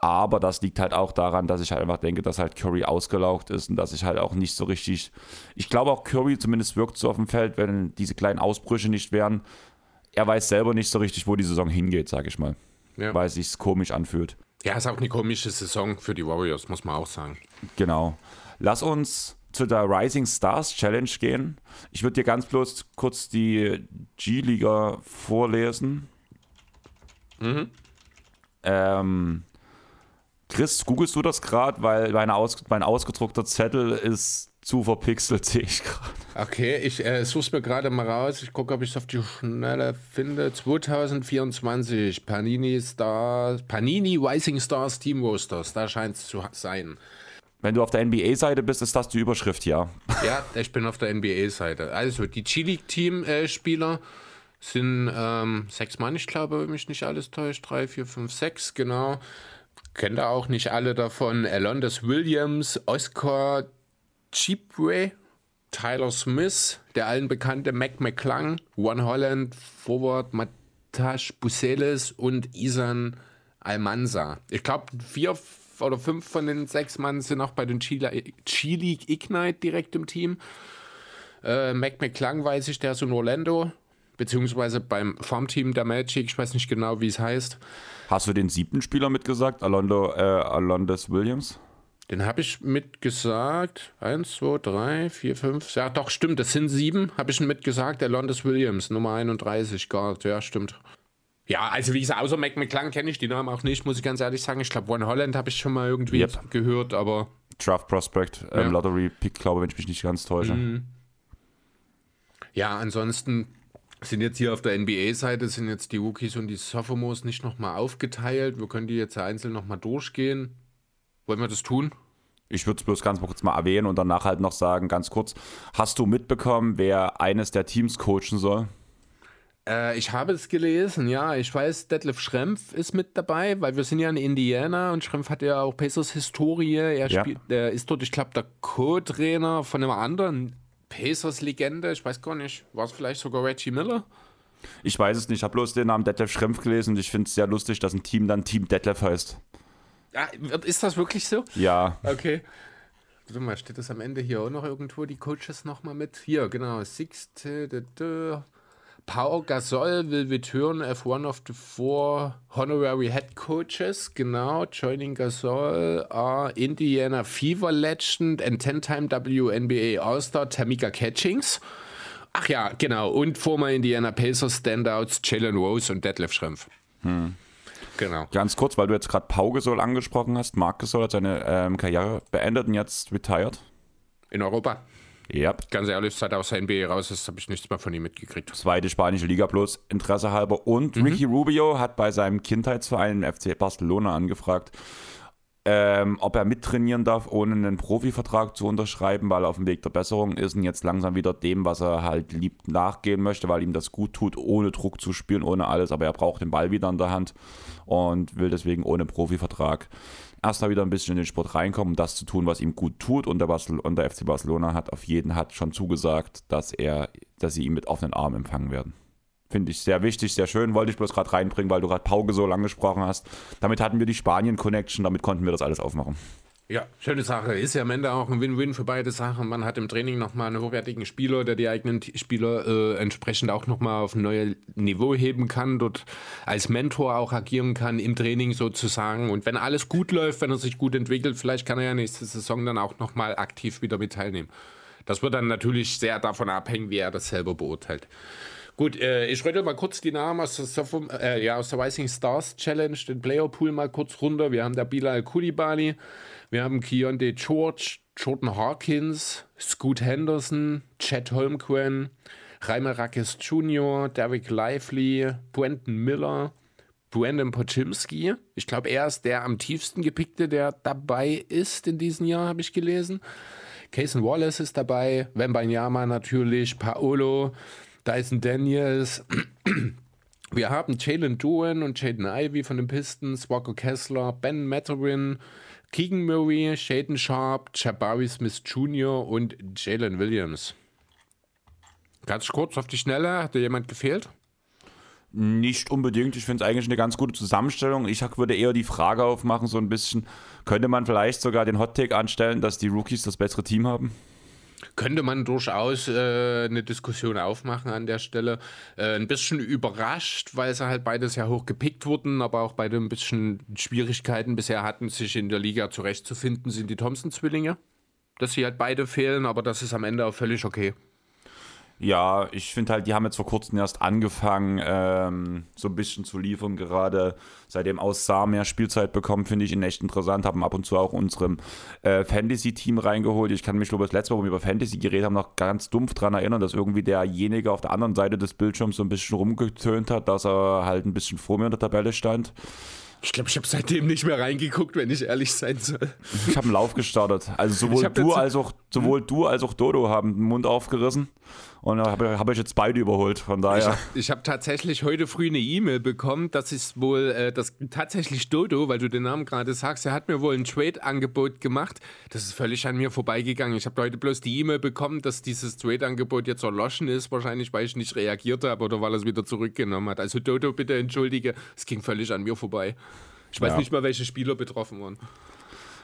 Aber das liegt halt auch daran, dass ich halt einfach denke, dass halt Curry ausgelaugt ist und dass ich halt auch nicht so richtig. Ich glaube auch Curry zumindest wirkt so auf dem Feld, wenn diese kleinen Ausbrüche nicht wären. Er weiß selber nicht so richtig, wo die Saison hingeht, sage ich mal. Ja. Weil es sich komisch anfühlt. Ja, ist auch eine komische Saison für die Warriors, muss man auch sagen. Genau. Lass uns zu der Rising Stars Challenge gehen. Ich würde dir ganz bloß kurz die G-Liga vorlesen. Mhm. Ähm, Chris, googelst du das gerade, weil meine aus, mein ausgedruckter Zettel ist zu verpixelt, <laughs> sehe ich gerade. Okay, ich äh, suche es mir gerade mal raus. Ich gucke, ob ich es auf die Schnelle finde. 2024, Panini Stars, Panini Rising Stars Team Roasters, da scheint es zu sein. Wenn du auf der NBA-Seite bist, ist das die Überschrift, ja. <laughs> Ja, ich bin auf der NBA-Seite. Also, die G-League-Team-Spieler sind ähm, sechs Mann, ich glaube, wenn mich nicht alles täuscht. Drei, vier, fünf, sechs, genau kennt ihr auch nicht alle davon. Alondas Williams, Oscar Chipway, Tyler Smith, der allen bekannte Mac McClung, One Holland, Forward Matash Buseles und Isan Almanza. Ich glaube, vier oder fünf von den sechs Mann sind auch bei den G-League Ignite direkt im Team. Äh, Mac McClung weiß ich, der ist in Orlando, beziehungsweise beim Farmteam der Magic, ich weiß nicht genau, wie es heißt. Hast du den siebten Spieler mitgesagt, Alondo, äh, Alondes Williams? Den habe ich mitgesagt. Eins, zwei, drei, vier, fünf. Ja, doch, stimmt. Das sind sieben. Habe ich mitgesagt. Alondes Williams, Nummer 31, Guard. Ja, stimmt. Ja, also wie gesagt, außer Mac McClung kenne ich die Namen auch nicht, muss ich ganz ehrlich sagen. Ich glaube, One Holland habe ich schon mal irgendwie yep. gehört, aber. Draft Prospect, ähm, ja. Lottery Pick, glaube ich, wenn ich mich nicht ganz täusche. Mhm. Ja, ansonsten sind jetzt hier auf der NBA-Seite, sind jetzt die Rookies und die Sophomores nicht nochmal aufgeteilt. Wir können die jetzt einzeln nochmal durchgehen. Wollen wir das tun? Ich würde es bloß ganz kurz mal erwähnen und danach halt noch sagen, ganz kurz, hast du mitbekommen, wer eines der Teams coachen soll? Äh, ich habe es gelesen, ja. Ich weiß, Detlef Schrempf ist mit dabei, weil wir sind ja in Indiana und Schrempf hat ja auch Pacers Historie. Er, ja. spielt, er ist dort, ich glaube, der Co-Trainer von einem anderen Pacers-Legende, ich weiß gar nicht, war es vielleicht sogar Reggie Miller? Ich weiß es nicht, ich habe bloß den Namen Detlef Schrempf gelesen und ich finde es sehr lustig, dass ein Team dann Team Detlef heißt. Ah, ist das wirklich so? Ja. Okay. Warte mal, steht das am Ende hier auch noch irgendwo, die Coaches nochmal mit? Hier, genau. Sixte. Pau Gasol will return as one of the four honorary head coaches. Genau, joining Gasol are Indiana Fever Legend and 10-time WNBA All-Star Tamika Catchings. Ach ja, genau. Und former Indiana Pacers Standouts Jalen Rose und Detlef Schrempf. Hm. Genau. Ganz kurz, weil du jetzt gerade Pau Gasol angesprochen hast. Marc Gasol hat seine ähm, Karriere beendet und jetzt retired. In Europa. Ja. Ganz ehrlich, seit er aus der NBA raus ist, habe ich nichts mehr von ihm mitgekriegt. Zweite spanische Liga plus Interesse halber. Und mhm. Ricky Rubio hat bei seinem Kindheitsverein FC Barcelona angefragt, ähm, ob er mittrainieren darf, ohne einen Profivertrag zu unterschreiben, weil er auf dem Weg der Besserung ist und jetzt langsam wieder dem, was er halt liebt, nachgehen möchte, weil ihm das gut tut, ohne Druck zu spielen, ohne alles. Aber er braucht den Ball wieder in der Hand und will deswegen ohne Profivertrag erst mal wieder ein bisschen in den Sport reinkommen, um das zu tun, was ihm gut tut. Und der, Basel und der FC Barcelona hat auf jeden hat schon zugesagt, dass er, dass sie ihn mit offenen Armen empfangen werden. Finde ich sehr wichtig, sehr schön. Wollte ich bloß gerade reinbringen, weil du gerade Pauge so lange gesprochen hast. Damit hatten wir die Spanien-Connection, damit konnten wir das alles aufmachen. Ja, schöne Sache. Ist ja am Ende auch ein Win-Win für beide Sachen. Man hat im Training nochmal einen hochwertigen Spieler, der die eigenen Spieler äh, entsprechend auch nochmal auf ein neues Niveau heben kann, dort als Mentor auch agieren kann im Training sozusagen. Und wenn alles gut läuft, wenn er sich gut entwickelt, vielleicht kann er ja nächste Saison dann auch nochmal aktiv wieder mit teilnehmen. Das wird dann natürlich sehr davon abhängen, wie er das selber beurteilt. Gut, äh, ich rede mal kurz die Namen aus der, äh, ja, aus der Rising Stars Challenge, den Player Pool mal kurz runter. Wir haben da Bilal Kulibali, wir haben Keontae George, Jordan Hawkins, Scoot Henderson, Chad Holmgren, Reimer Rackes Jr., Derek Lively, Brenton Miller, Brandon Pochimski. Ich glaube, er ist der am tiefsten gepickte, der dabei ist in diesem Jahr, habe ich gelesen. Cason Wallace ist dabei, Wembanyama natürlich, Paolo, Dyson Daniels. <clears throat> Wir haben Jalen Duan und Jaden Ivy von den Pistons, Walker Kessler, Ben Matterin, Keegan Murray, Shaden Sharp, Jabari Smith Jr. und Jalen Williams. Ganz kurz auf die Schnelle, hat dir jemand gefehlt? Nicht unbedingt. Ich finde es eigentlich eine ganz gute Zusammenstellung. Ich würde eher die Frage aufmachen, so ein bisschen, könnte man vielleicht sogar den Hot-Take anstellen, dass die Rookies das bessere Team haben? Könnte man durchaus äh, eine Diskussion aufmachen an der Stelle. Äh, ein bisschen überrascht, weil sie halt beides ja hoch gepickt wurden, aber auch beide ein bisschen Schwierigkeiten bisher hatten, sich in der Liga zurechtzufinden, sind die Thompson-Zwillinge. Dass sie halt beide fehlen, aber das ist am Ende auch völlig okay. Ja, ich finde halt, die haben jetzt vor kurzem erst angefangen, ähm, so ein bisschen zu liefern. Gerade seitdem aus Saar mehr Spielzeit bekommen, finde ich ihn echt interessant. Haben ab und zu auch unserem äh, Fantasy-Team reingeholt. Ich kann mich, glaube ich, das letzte Mal, wo wir über Fantasy geredet haben, noch ganz dumpf daran erinnern, dass irgendwie derjenige auf der anderen Seite des Bildschirms so ein bisschen rumgetönt hat, dass er halt ein bisschen vor mir in der Tabelle stand. Ich glaube, ich habe seitdem nicht mehr reingeguckt, wenn ich ehrlich sein soll. Ich habe einen Lauf gestartet. Also sowohl du als auch sowohl du als auch Dodo haben den Mund aufgerissen und habe hab ich jetzt beide überholt. Von daher. Ich habe hab tatsächlich heute früh eine E-Mail bekommen, das ist wohl äh, das tatsächlich Dodo, weil du den Namen gerade sagst, er hat mir wohl ein Trade-Angebot gemacht. Das ist völlig an mir vorbeigegangen. Ich habe heute bloß die E-Mail bekommen, dass dieses Trade-Angebot jetzt erloschen ist, wahrscheinlich weil ich nicht reagiert habe oder weil er es wieder zurückgenommen hat. Also Dodo, bitte entschuldige, es ging völlig an mir vorbei. Ich weiß ja. nicht mal, welche Spieler betroffen waren.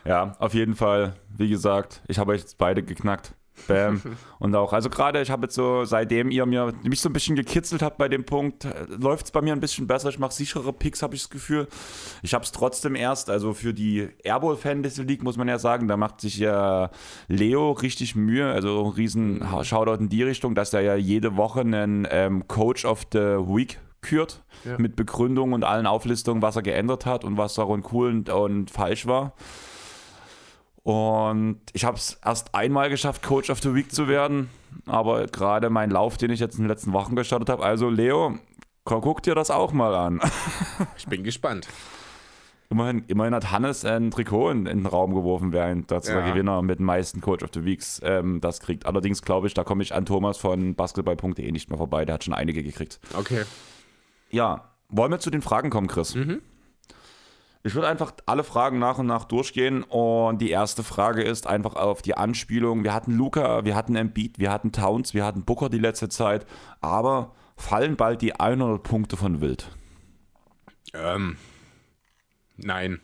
Ja, auf jeden Fall, wie gesagt, ich habe euch jetzt beide geknackt. Bam. <laughs> Und auch, also gerade, ich habe jetzt so, seitdem ihr mir mich so ein bisschen gekitzelt habt bei dem Punkt, läuft es bei mir ein bisschen besser. Ich mache sichere Picks, habe ich das Gefühl. Ich habe es trotzdem erst, also für die Airball Fantasy League muss man ja sagen, da macht sich ja Leo richtig Mühe, also riesen Shoutout in die Richtung, dass er ja jede Woche einen ähm, Coach of the Week kürt, ja. mit Begründung und allen Auflistungen, was er geändert hat und was darin cool und, und falsch war. Und ich habe es erst einmal geschafft, Coach of the Week zu werden. Aber gerade mein Lauf, den ich jetzt in den letzten Wochen gestartet habe, also Leo, guck dir das auch mal an. <laughs> ich bin gespannt. Immerhin, immerhin hat Hannes ein Trikot in, in den Raum geworfen, während der ja. Gewinner mit den meisten Coach of the Weeks ähm, das kriegt. Allerdings glaube ich, da komme ich an Thomas von basketball.de nicht mehr vorbei. Der hat schon einige gekriegt. Okay. Ja, wollen wir zu den Fragen kommen, Chris? Mhm. Ich würde einfach alle Fragen nach und nach durchgehen und die erste Frage ist einfach auf die Anspielung. Wir hatten Luca, wir hatten Embiid, wir hatten Towns, wir hatten Booker die letzte Zeit, aber fallen bald die 100 Punkte von Wild? Ähm, nein.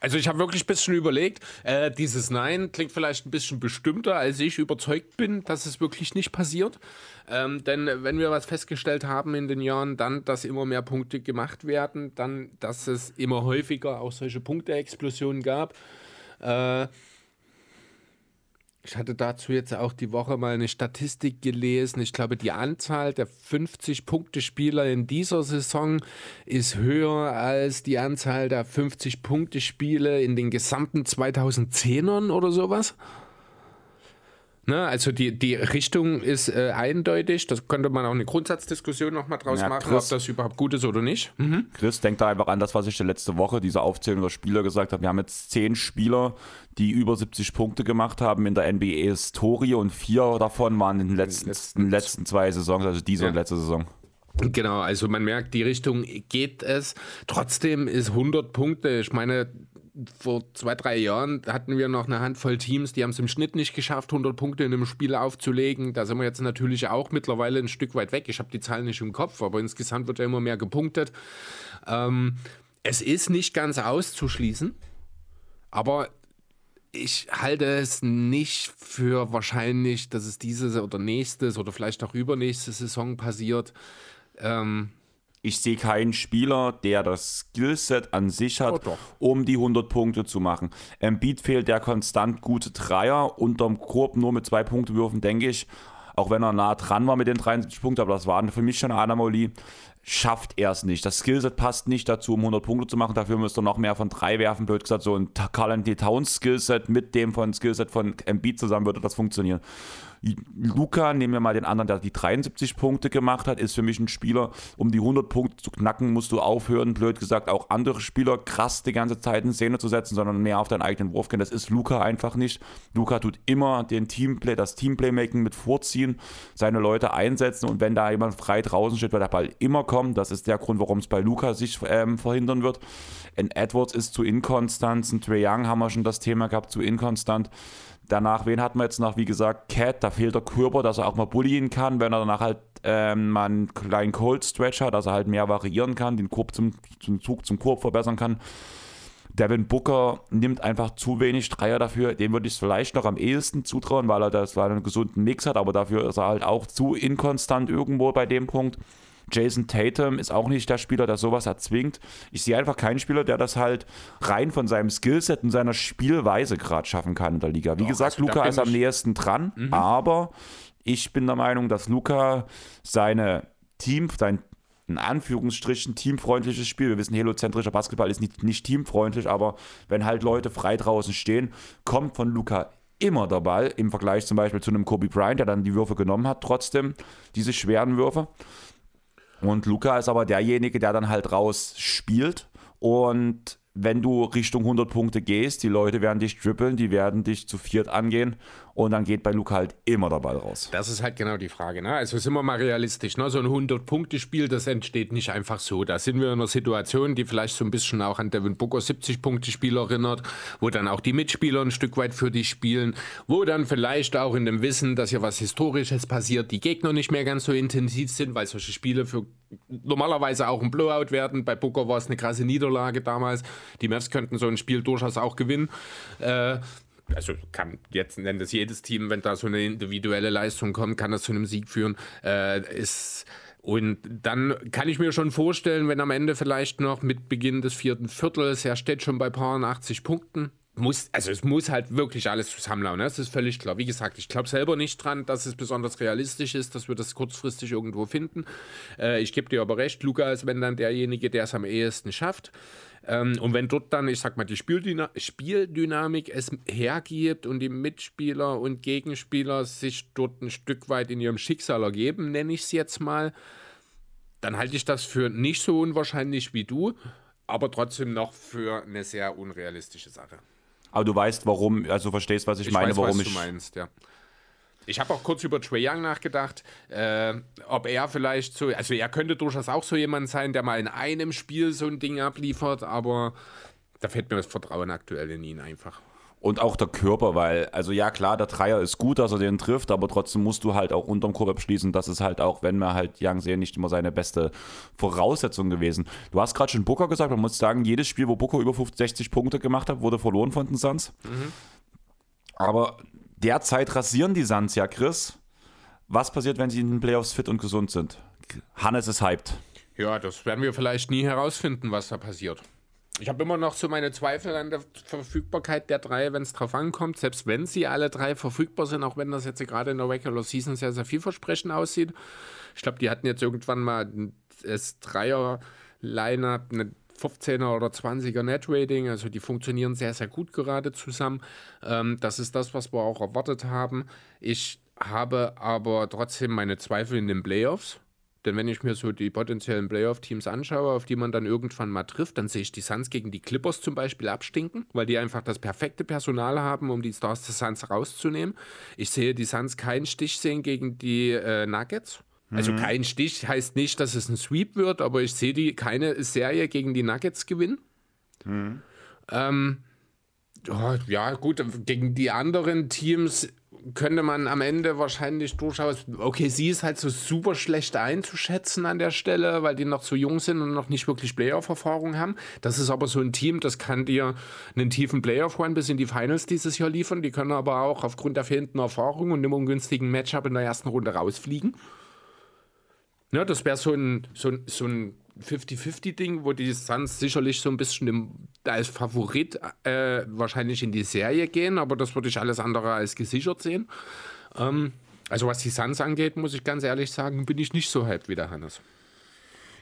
Also ich habe wirklich ein bisschen überlegt, äh, dieses Nein klingt vielleicht ein bisschen bestimmter, als ich überzeugt bin, dass es wirklich nicht passiert. Ähm, denn wenn wir was festgestellt haben in den Jahren, dann, dass immer mehr Punkte gemacht werden, dann, dass es immer häufiger auch solche Punkteexplosionen gab. Äh, ich hatte dazu jetzt auch die Woche mal eine Statistik gelesen. Ich glaube, die Anzahl der 50-Punkte-Spieler in dieser Saison ist höher als die Anzahl der 50-Punkte-Spiele in den gesamten 2010ern oder sowas. Ne, also die, die Richtung ist äh, eindeutig. Das könnte man auch eine Grundsatzdiskussion nochmal draus ja, machen, Chris, ob das überhaupt gut ist oder nicht. Mhm. Chris, denkt da einfach an das, was ich letzte Woche, diese Aufzählung der Spieler gesagt habe. Wir haben jetzt zehn Spieler, die über 70 Punkte gemacht haben in der NBA-Historie und vier davon waren in den letzten, letzten, letzten zwei Saisons, also diese ja. und letzte Saison. Genau, also man merkt, die Richtung geht es. Trotzdem ist 100 Punkte, ich meine, vor zwei, drei Jahren hatten wir noch eine Handvoll Teams, die haben es im Schnitt nicht geschafft, 100 Punkte in einem Spiel aufzulegen. Da sind wir jetzt natürlich auch mittlerweile ein Stück weit weg. Ich habe die Zahlen nicht im Kopf, aber insgesamt wird ja immer mehr gepunktet. Ähm, es ist nicht ganz auszuschließen, aber ich halte es nicht für wahrscheinlich, dass es diese oder nächstes oder vielleicht auch übernächste Saison passiert. Ähm, ich sehe keinen Spieler, der das Skillset an sich hat, oh um die 100 Punkte zu machen. Embiid fehlt der konstant gute Dreier, unterm Korb nur mit zwei Punktewürfen, denke ich. Auch wenn er nah dran war mit den 73 Punkten, aber das war für mich schon eine Anomalie schafft er es nicht. Das Skillset passt nicht dazu, um 100 Punkte zu machen. Dafür müsste er noch mehr von drei werfen. Blöd gesagt, so ein Carl Anthony Towns Skillset mit dem von Skillset von Embiid zusammen würde das funktionieren. Luca, nehmen wir mal den anderen, der die 73 Punkte gemacht hat, ist für mich ein Spieler, um die 100 Punkte zu knacken, musst du aufhören, blöd gesagt, auch andere Spieler krass die ganze Zeit in Szene zu setzen, sondern mehr auf deinen eigenen Wurf gehen. Das ist Luca einfach nicht. Luca tut immer den Teamplay, das Teamplaymaking mit vorziehen, seine Leute einsetzen und wenn da jemand frei draußen steht, wird der Ball immer kommen. Das ist der Grund, warum es bei Luca sich ähm, verhindern wird. In Edwards ist zu inkonstant, in Trey Young haben wir schon das Thema gehabt, zu inkonstant. Danach, wen hat man jetzt noch? Wie gesagt, Cat, da fehlt der Körper, dass er auch mal bullien kann, wenn er danach halt ähm, mal einen kleinen Cold Stretch hat, dass er halt mehr variieren kann, den Korb zum, zum Zug zum Korb verbessern kann. Devin Booker nimmt einfach zu wenig Dreier dafür. Dem würde ich es vielleicht noch am ehesten zutrauen, weil er das weil einen gesunden Mix hat, aber dafür ist er halt auch zu inkonstant irgendwo bei dem Punkt. Jason Tatum ist auch nicht der Spieler, der sowas erzwingt. Ich sehe einfach keinen Spieler, der das halt rein von seinem Skillset und seiner Spielweise gerade schaffen kann in der Liga. Wie Doch, gesagt, also Luca ist am nächsten dran, mhm. aber ich bin der Meinung, dass Luca seine Team, sein in Anführungsstrichen teamfreundliches Spiel. Wir wissen, heliozentrischer Basketball ist nicht, nicht teamfreundlich, aber wenn halt Leute frei draußen stehen, kommt von Luca immer der Ball, im Vergleich zum Beispiel zu einem Kobe Bryant, der dann die Würfe genommen hat, trotzdem diese schweren Würfe. Und Luca ist aber derjenige, der dann halt raus spielt und wenn du Richtung 100 Punkte gehst, die Leute werden dich trippeln, die werden dich zu viert angehen und dann geht bei Luca halt immer der Ball raus. Das ist halt genau die Frage. Ne? Also sind wir mal realistisch. Ne? So ein 100-Punkte-Spiel, das entsteht nicht einfach so. Da sind wir in einer Situation, die vielleicht so ein bisschen auch an Devin Booker 70-Punkte-Spiel erinnert, wo dann auch die Mitspieler ein Stück weit für dich spielen, wo dann vielleicht auch in dem Wissen, dass hier was Historisches passiert, die Gegner nicht mehr ganz so intensiv sind, weil solche Spiele für normalerweise auch ein Blowout werden. Bei Booker war es eine krasse Niederlage damals. Die Mavs könnten so ein Spiel durchaus auch gewinnen. Äh, also kann jetzt nennt es jedes Team, wenn da so eine individuelle Leistung kommt, kann das zu einem Sieg führen. Äh, ist und dann kann ich mir schon vorstellen, wenn am Ende vielleicht noch mit Beginn des vierten Viertels, er steht schon bei paar 80 Punkten, muss, also es muss halt wirklich alles zusammenlaufen. Ne? Das ist völlig klar. Wie gesagt, ich glaube selber nicht dran, dass es besonders realistisch ist, dass wir das kurzfristig irgendwo finden. Äh, ich gebe dir aber recht, Luca ist wenn dann derjenige, der es am ehesten schafft. Ähm, und wenn dort dann, ich sag mal, die Spieldynamik, Spieldynamik es hergibt und die Mitspieler und Gegenspieler sich dort ein Stück weit in ihrem Schicksal ergeben, nenne ich es jetzt mal, dann halte ich das für nicht so unwahrscheinlich wie du, aber trotzdem noch für eine sehr unrealistische Sache. Aber du weißt, warum, also verstehst, was ich, ich meine, weiß, warum was ich. Du meinst, ja. Ich habe auch kurz über Trae Young nachgedacht, äh, ob er vielleicht so, also er könnte durchaus auch so jemand sein, der mal in einem Spiel so ein Ding abliefert, aber da fehlt mir das Vertrauen aktuell in ihn einfach. Und auch der Körper, weil, also ja klar, der Dreier ist gut, dass er den trifft, aber trotzdem musst du halt auch unterm Korb abschließen. Das ist halt auch, wenn wir halt Young sehen, nicht immer seine beste Voraussetzung gewesen. Du hast gerade schon Booker gesagt, man muss sagen, jedes Spiel, wo Booker über 50, 60 Punkte gemacht hat, wurde verloren von den Suns. Mhm. Aber derzeit rasieren die Suns ja, Chris. Was passiert, wenn sie in den Playoffs fit und gesund sind? Hannes ist hyped. Ja, das werden wir vielleicht nie herausfinden, was da passiert. Ich habe immer noch so meine Zweifel an der Verfügbarkeit der drei, wenn es drauf ankommt. Selbst wenn sie alle drei verfügbar sind, auch wenn das jetzt gerade in der Regular Season sehr, sehr vielversprechend aussieht. Ich glaube, die hatten jetzt irgendwann mal das Dreier-Line-Up, eine 15er oder 20er Net-Rating, also die funktionieren sehr, sehr gut gerade zusammen. Ähm, das ist das, was wir auch erwartet haben. Ich habe aber trotzdem meine Zweifel in den Playoffs. Denn wenn ich mir so die potenziellen Playoff-Teams anschaue, auf die man dann irgendwann mal trifft, dann sehe ich die Suns gegen die Clippers zum Beispiel abstinken, weil die einfach das perfekte Personal haben, um die Stars des Suns rauszunehmen. Ich sehe die Suns keinen Stich sehen gegen die äh, Nuggets. Also mhm. kein Stich heißt nicht, dass es ein Sweep wird, aber ich sehe die keine Serie gegen die Nuggets gewinnen. Mhm. Ähm, oh, ja, gut, gegen die anderen Teams könnte man am Ende wahrscheinlich durchaus, okay, sie ist halt so super schlecht einzuschätzen an der Stelle, weil die noch zu jung sind und noch nicht wirklich Playoff-Erfahrung haben. Das ist aber so ein Team, das kann dir einen tiefen Playoff-Run bis in die Finals dieses Jahr liefern. Die können aber auch aufgrund der fehlenden Erfahrung und dem ungünstigen Matchup in der ersten Runde rausfliegen. Ja, das wäre so ein, so, so ein 50-50-Ding, wo die Suns sicherlich so ein bisschen als Favorit äh, wahrscheinlich in die Serie gehen, aber das würde ich alles andere als gesichert sehen. Ähm, also was die Suns angeht, muss ich ganz ehrlich sagen, bin ich nicht so hyped wie der Hannes.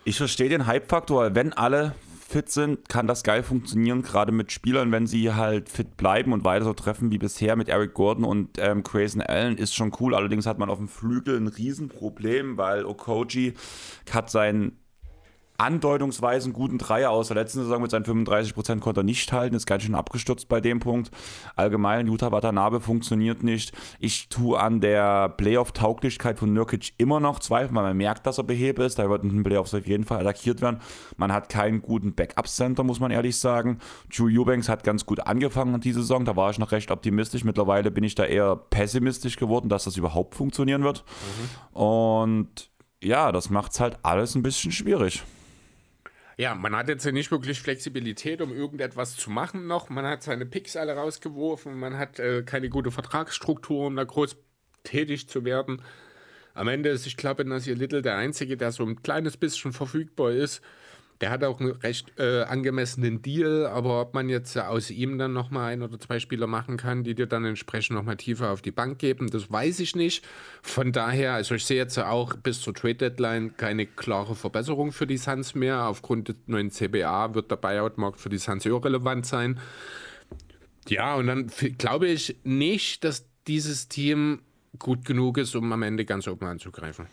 Ich verstehe den Hype-Faktor, wenn alle fit sind, kann das geil funktionieren, gerade mit Spielern, wenn sie halt fit bleiben und weiter so treffen wie bisher mit Eric Gordon und ähm, Grayson Allen, ist schon cool. Allerdings hat man auf dem Flügel ein Riesenproblem, weil Okoji hat seinen andeutungsweise einen guten Dreier aus der letzten Saison mit seinen 35% konnte er nicht halten, ist ganz schön abgestürzt bei dem Punkt. Allgemein, Utah Watanabe funktioniert nicht. Ich tue an der Playoff-Tauglichkeit von Nurkic immer noch Zweifel, weil man merkt, dass er behebe ist. Da wird in den Playoffs auf jeden Fall attackiert werden. Man hat keinen guten Backup-Center, muss man ehrlich sagen. Drew Eubanks hat ganz gut angefangen in dieser Saison, da war ich noch recht optimistisch. Mittlerweile bin ich da eher pessimistisch geworden, dass das überhaupt funktionieren wird. Mhm. Und ja, das macht es halt alles ein bisschen schwierig. Ja, man hat jetzt ja nicht wirklich Flexibilität, um irgendetwas zu machen noch. Man hat seine Picks alle rausgeworfen, man hat äh, keine gute Vertragsstruktur, um da groß tätig zu werden. Am Ende ist, ich glaube, Nasir Little der Einzige, der so ein kleines bisschen verfügbar ist. Der hat auch einen recht äh, angemessenen Deal, aber ob man jetzt aus ihm dann nochmal ein oder zwei Spieler machen kann, die dir dann entsprechend nochmal tiefer auf die Bank geben, das weiß ich nicht. Von daher, also ich sehe jetzt auch bis zur Trade Deadline keine klare Verbesserung für die Suns mehr. Aufgrund des neuen CBA wird der Buyout-Markt für die Suns irrelevant sein. Ja, und dann glaube ich nicht, dass dieses Team gut genug ist, um am Ende ganz oben anzugreifen.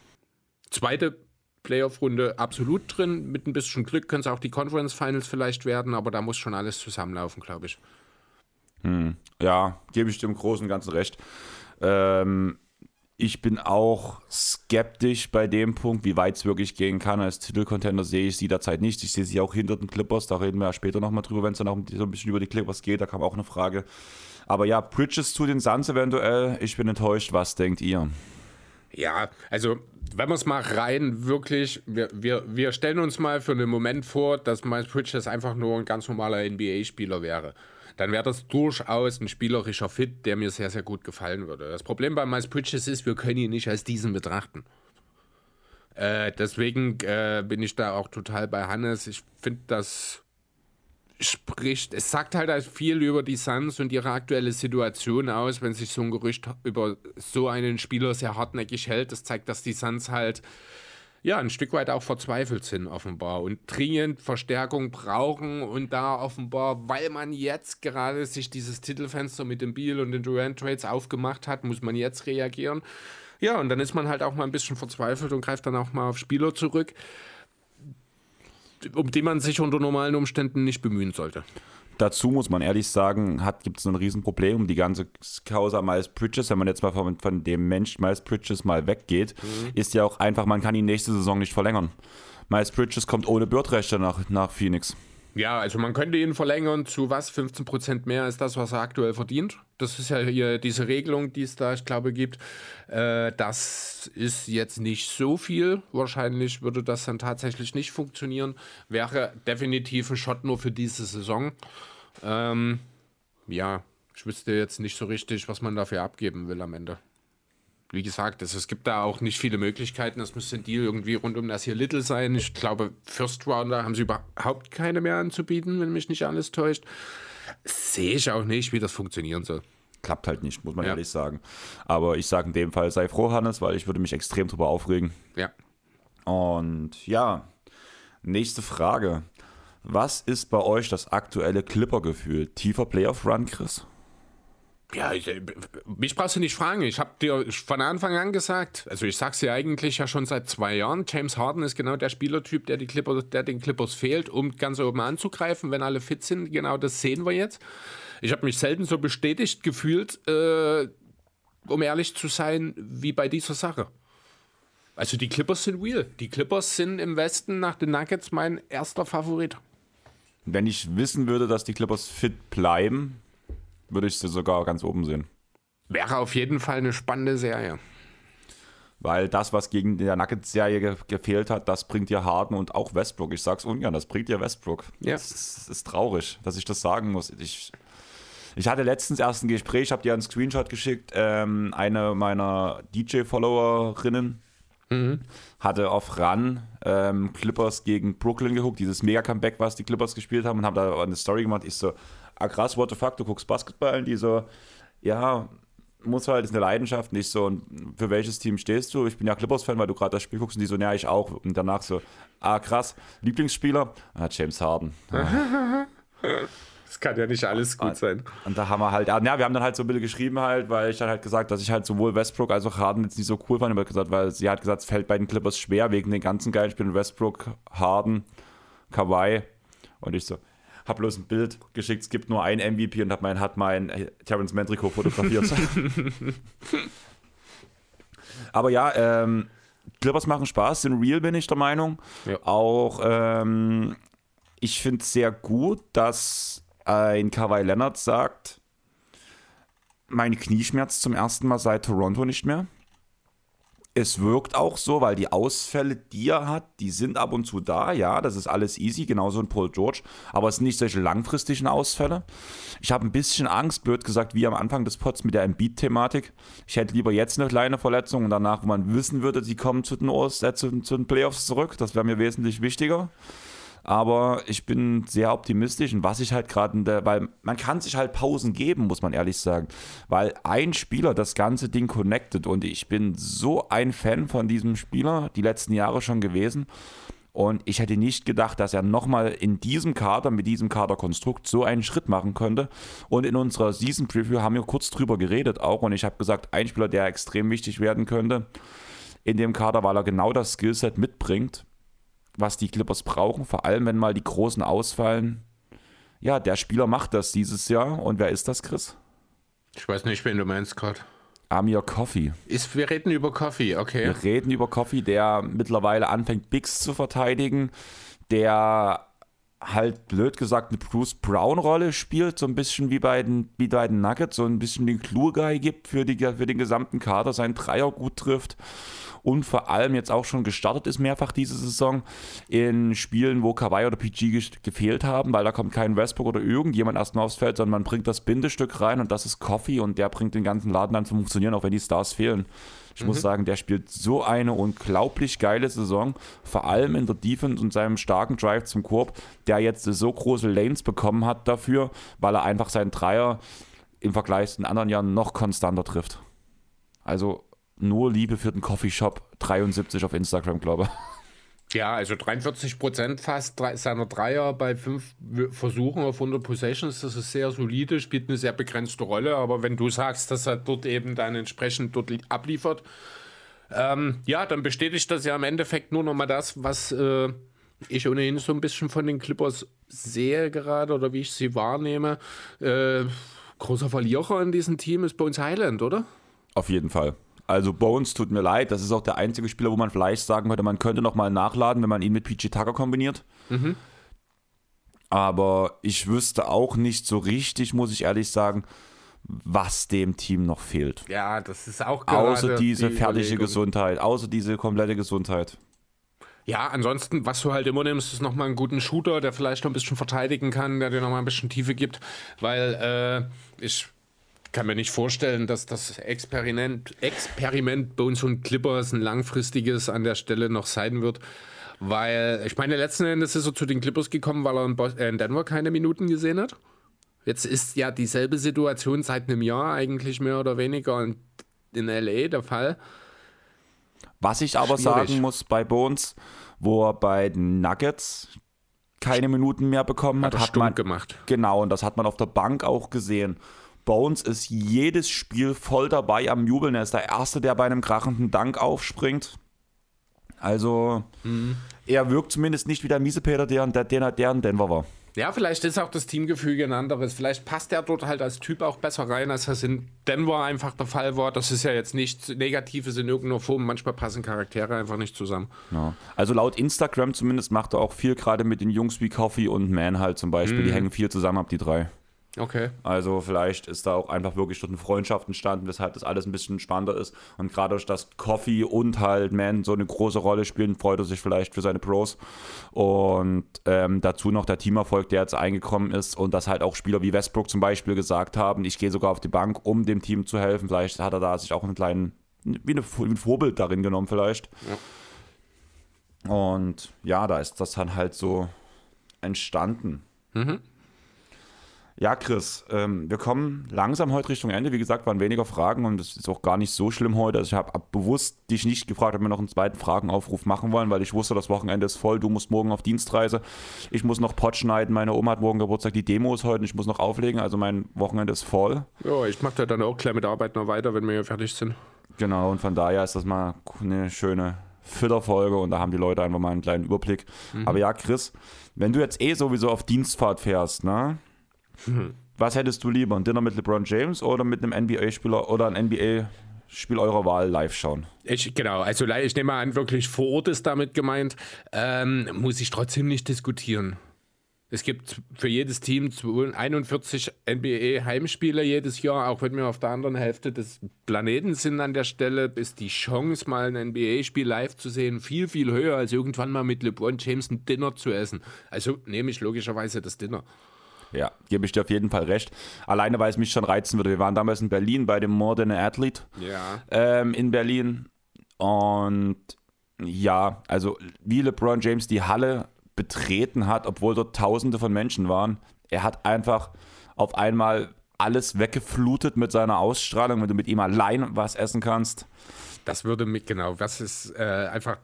Zweite Playoff-Runde absolut drin. Mit ein bisschen Glück können es auch die Conference Finals vielleicht werden, aber da muss schon alles zusammenlaufen, glaube ich. Hm. Ja, gebe ich im Großen und Ganzen recht. Ähm, ich bin auch skeptisch bei dem Punkt, wie weit es wirklich gehen kann. Als Titelcontender sehe ich sie derzeit nicht. Ich sehe sie auch hinter den Clippers. Da reden wir ja später nochmal drüber, wenn es dann auch so ein bisschen über die Clippers geht. Da kam auch eine Frage. Aber ja, Bridges zu den Suns eventuell. Ich bin enttäuscht. Was denkt ihr? Ja, also wenn wir es mal rein wirklich, wir, wir, wir stellen uns mal für einen Moment vor, dass Miles Bridges einfach nur ein ganz normaler NBA-Spieler wäre. Dann wäre das durchaus ein spielerischer Fit, der mir sehr, sehr gut gefallen würde. Das Problem bei Miles Bridges ist, wir können ihn nicht als diesen betrachten. Äh, deswegen äh, bin ich da auch total bei Hannes. Ich finde das spricht, es sagt halt viel über die Suns und ihre aktuelle Situation aus, wenn sich so ein Gerücht über so einen Spieler sehr hartnäckig hält. Das zeigt, dass die Suns halt ja, ein Stück weit auch verzweifelt sind, offenbar, und dringend Verstärkung brauchen und da offenbar, weil man jetzt gerade sich dieses Titelfenster mit dem Beal und den Durant Trades aufgemacht hat, muss man jetzt reagieren. Ja, und dann ist man halt auch mal ein bisschen verzweifelt und greift dann auch mal auf Spieler zurück um die man sich unter normalen Umständen nicht bemühen sollte. Dazu muss man ehrlich sagen, gibt es ein Riesenproblem um die ganze Causa Miles Bridges, wenn man jetzt mal von, von dem Mensch Miles Bridges mal weggeht, mhm. ist ja auch einfach, man kann ihn nächste Saison nicht verlängern. Miles Bridges kommt ohne Birdrechte nach, nach Phoenix. Ja, also man könnte ihn verlängern zu was? 15% mehr als das, was er aktuell verdient. Das ist ja hier diese Regelung, die es da, ich glaube, gibt. Äh, das ist jetzt nicht so viel. Wahrscheinlich würde das dann tatsächlich nicht funktionieren. Wäre definitiv ein Shot nur für diese Saison. Ähm, ja, ich wüsste jetzt nicht so richtig, was man dafür abgeben will am Ende wie gesagt, also es gibt da auch nicht viele Möglichkeiten. Das müsste ein Deal irgendwie rund um das hier Little sein. Ich glaube, First Rounder haben sie überhaupt keine mehr anzubieten, wenn mich nicht alles täuscht. Sehe ich auch nicht, wie das funktionieren soll. Klappt halt nicht, muss man ja. ehrlich sagen. Aber ich sage in dem Fall, sei froh, Hannes, weil ich würde mich extrem drüber aufregen. Ja. Und ja, nächste Frage. Was ist bei euch das aktuelle Clipper-Gefühl? Tiefer Playoff-Run, Chris? Ja, ich, äh, mich brauchst du nicht fragen. Ich habe dir von Anfang an gesagt, also ich sag's dir eigentlich ja schon seit zwei Jahren, James Harden ist genau der Spielertyp, der, die Clippers, der den Clippers fehlt, um ganz oben anzugreifen, wenn alle fit sind. Genau das sehen wir jetzt. Ich habe mich selten so bestätigt gefühlt, äh, um ehrlich zu sein, wie bei dieser Sache. Also die Clippers sind real. Die Clippers sind im Westen nach den Nuggets mein erster Favorit. Wenn ich wissen würde, dass die Clippers fit bleiben, würde ich sie sogar ganz oben sehen. Wäre auf jeden Fall eine spannende Serie. Weil das, was gegen der Nuggets-Serie ge gefehlt hat, das bringt dir Harden und auch Westbrook. Ich sag's ungern, das bringt dir Westbrook. Ja. Das ist, das ist traurig, dass ich das sagen muss. Ich, ich hatte letztens erst ein Gespräch, habe dir einen Screenshot geschickt. Ähm, eine meiner DJ-Followerinnen mhm. hatte auf Run ähm, Clippers gegen Brooklyn geguckt, dieses Mega-Comeback, was die Clippers gespielt haben, und habe da eine Story gemacht. Ich so, ah krass, what the fuck, du guckst Basketball und die so, ja, muss halt, ist eine Leidenschaft, nicht so, und für welches Team stehst du? Ich bin ja Clippers-Fan, weil du gerade das Spiel guckst und die so, ja, ich auch. Und danach so, ah krass, Lieblingsspieler? Ah, James Harden. Ah. <laughs> Das kann ja nicht alles gut sein. Und da haben wir halt, ja, wir haben dann halt so ein bisschen geschrieben halt, weil ich dann halt gesagt, dass ich halt sowohl Westbrook als auch Harden jetzt nicht so cool fand, aber gesagt, weil sie hat gesagt, es fällt bei den Clippers schwer wegen den ganzen geilen Spielen Westbrook, Harden, Kawhi und ich so, habe bloß ein Bild geschickt, es gibt nur ein MVP und hab mein, hat mein äh, Terence Mendrico fotografiert. <laughs> Aber ja, ähm, Clippers machen Spaß, sind real, bin ich der Meinung. Ja. Auch ähm, ich finde es sehr gut, dass ein Kawhi Leonard sagt, meine Knie schmerzt zum ersten Mal seit Toronto nicht mehr es wirkt auch so, weil die Ausfälle, die er hat, die sind ab und zu da, ja, das ist alles easy, genauso ein Paul George, aber es sind nicht solche langfristigen Ausfälle. Ich habe ein bisschen Angst, blöd gesagt, wie am Anfang des Pots mit der Embiid-Thematik. Ich hätte lieber jetzt eine kleine Verletzung und danach, wo man wissen würde, sie kommen zu den, Ost, äh, zu, zu den Playoffs zurück, das wäre mir wesentlich wichtiger. Aber ich bin sehr optimistisch und was ich halt gerade, weil man kann sich halt Pausen geben, muss man ehrlich sagen. Weil ein Spieler das ganze Ding connected und ich bin so ein Fan von diesem Spieler, die letzten Jahre schon gewesen. Und ich hätte nicht gedacht, dass er nochmal in diesem Kader, mit diesem Kaderkonstrukt, so einen Schritt machen könnte. Und in unserer Season Preview haben wir kurz drüber geredet auch. Und ich habe gesagt, ein Spieler, der extrem wichtig werden könnte in dem Kader, weil er genau das Skillset mitbringt was die Clippers brauchen, vor allem wenn mal die Großen ausfallen. Ja, der Spieler macht das dieses Jahr. Und wer ist das, Chris? Ich weiß nicht, wen du meinst gerade. Amir Coffee. Ist, wir reden über Coffee, okay. Wir reden über Coffee, der mittlerweile anfängt, Bigs zu verteidigen, der halt blöd gesagt eine Bruce Brown-Rolle spielt, so ein bisschen wie bei, den, wie bei den Nuggets, so ein bisschen den Clue-Guy gibt für, die, für den gesamten Kader, seinen Dreier gut trifft und vor allem jetzt auch schon gestartet ist mehrfach diese Saison in Spielen, wo Kawhi oder PG gefehlt haben, weil da kommt kein Westbrook oder irgendjemand erstmal aufs Feld, sondern man bringt das Bindestück rein und das ist Coffee und der bringt den ganzen Laden dann zum Funktionieren, auch wenn die Stars fehlen. Ich mhm. muss sagen, der spielt so eine unglaublich geile Saison, vor allem in der Defense und seinem starken Drive zum Korb, der jetzt so große Lanes bekommen hat dafür, weil er einfach seinen Dreier im Vergleich zu den anderen Jahren noch konstanter trifft. Also nur Liebe für den Coffeeshop 73 auf Instagram, glaube ich. Ja, also 43 Prozent fast seiner Dreier bei fünf Versuchen auf 100 Possessions, das ist sehr solide, spielt eine sehr begrenzte Rolle, aber wenn du sagst, dass er dort eben dann entsprechend dort abliefert, ähm, ja, dann bestätigt das ja im Endeffekt nur nochmal das, was äh, ich ohnehin so ein bisschen von den Clippers sehe gerade oder wie ich sie wahrnehme. Äh, großer Verlierer in diesem Team ist Bones Highland, oder? Auf jeden Fall. Also Bones tut mir leid, das ist auch der einzige Spieler, wo man vielleicht sagen könnte, man könnte nochmal nachladen, wenn man ihn mit PG Tucker kombiniert. Mhm. Aber ich wüsste auch nicht so richtig, muss ich ehrlich sagen, was dem Team noch fehlt. Ja, das ist auch gerade Außer diese die fertige Überlegung. Gesundheit, außer diese komplette Gesundheit. Ja, ansonsten, was du halt immer nimmst, ist nochmal einen guten Shooter, der vielleicht noch ein bisschen verteidigen kann, der dir nochmal ein bisschen Tiefe gibt, weil äh, ich kann mir nicht vorstellen, dass das Experiment, Experiment uns und Clippers ein langfristiges an der Stelle noch sein wird. Weil, ich meine, letzten Endes ist er zu den Clippers gekommen, weil er in, Bo äh, in Denver keine Minuten gesehen hat. Jetzt ist ja dieselbe Situation seit einem Jahr eigentlich mehr oder weniger in, in LA der Fall. Was ich aber Schwierig. sagen muss bei Bones, wo er bei den Nuggets keine Minuten mehr bekommen hat, hat, hat man gemacht. Genau, und das hat man auf der Bank auch gesehen. Bones ist jedes Spiel voll dabei am Jubeln. Er ist der Erste, der bei einem krachenden Dank aufspringt. Also, mhm. er wirkt zumindest nicht wie der Miesepeter, der, der, der in Denver war. Ja, vielleicht ist auch das Teamgefüge ein anderes. Vielleicht passt er dort halt als Typ auch besser rein, als das in Denver einfach der Fall war. Das ist ja jetzt nichts Negatives in irgendeiner Form. Manchmal passen Charaktere einfach nicht zusammen. Ja. Also laut Instagram zumindest macht er auch viel gerade mit den Jungs wie Coffee und Man halt zum Beispiel. Mhm. Die hängen viel zusammen ab, die drei. Okay. Also vielleicht ist da auch einfach wirklich dort eine Freundschaft entstanden, weshalb das alles ein bisschen spannender ist. Und gerade durch das Coffee und halt Man so eine große Rolle spielen, freut er sich vielleicht für seine Pros. Und ähm, dazu noch der Teamerfolg, der jetzt eingekommen ist und dass halt auch Spieler wie Westbrook zum Beispiel gesagt haben, ich gehe sogar auf die Bank, um dem Team zu helfen. Vielleicht hat er da sich auch einen kleinen, wie, eine, wie ein Vorbild darin genommen vielleicht. Ja. Und ja, da ist das dann halt so entstanden. Mhm. Ja, Chris, ähm, wir kommen langsam heute Richtung Ende. Wie gesagt, waren weniger Fragen und es ist auch gar nicht so schlimm heute. Also ich habe bewusst dich nicht gefragt, ob wir noch einen zweiten Fragenaufruf machen wollen, weil ich wusste, das Wochenende ist voll. Du musst morgen auf Dienstreise. Ich muss noch Pott schneiden. Meine Oma hat morgen Geburtstag. Die Demo ist heute und ich muss noch auflegen. Also mein Wochenende ist voll. Ja, ich mache da dann auch gleich mit der Arbeit noch weiter, wenn wir hier fertig sind. Genau, und von daher ist das mal eine schöne Fütterfolge und da haben die Leute einfach mal einen kleinen Überblick. Mhm. Aber ja, Chris, wenn du jetzt eh sowieso auf Dienstfahrt fährst, ne? Was hättest du lieber? Ein Dinner mit LeBron James oder mit einem NBA-Spieler oder ein NBA-Spiel eurer Wahl live schauen? Ich, genau, also ich nehme an, wirklich vor Ort ist damit gemeint. Ähm, muss ich trotzdem nicht diskutieren. Es gibt für jedes Team 41 NBA-Heimspiele jedes Jahr, auch wenn wir auf der anderen Hälfte des Planeten sind an der Stelle, ist die Chance, mal ein NBA-Spiel live zu sehen, viel, viel höher, als irgendwann mal mit LeBron James ein Dinner zu essen. Also nehme ich logischerweise das Dinner. Ja, gebe ich dir auf jeden Fall recht. Alleine, weil es mich schon reizen würde. Wir waren damals in Berlin bei dem More Than Athlete ja. ähm, in Berlin. Und ja, also wie LeBron James die Halle betreten hat, obwohl dort Tausende von Menschen waren, er hat einfach auf einmal alles weggeflutet mit seiner Ausstrahlung, wenn du mit ihm allein was essen kannst. Das würde mich, genau, was ist äh, einfach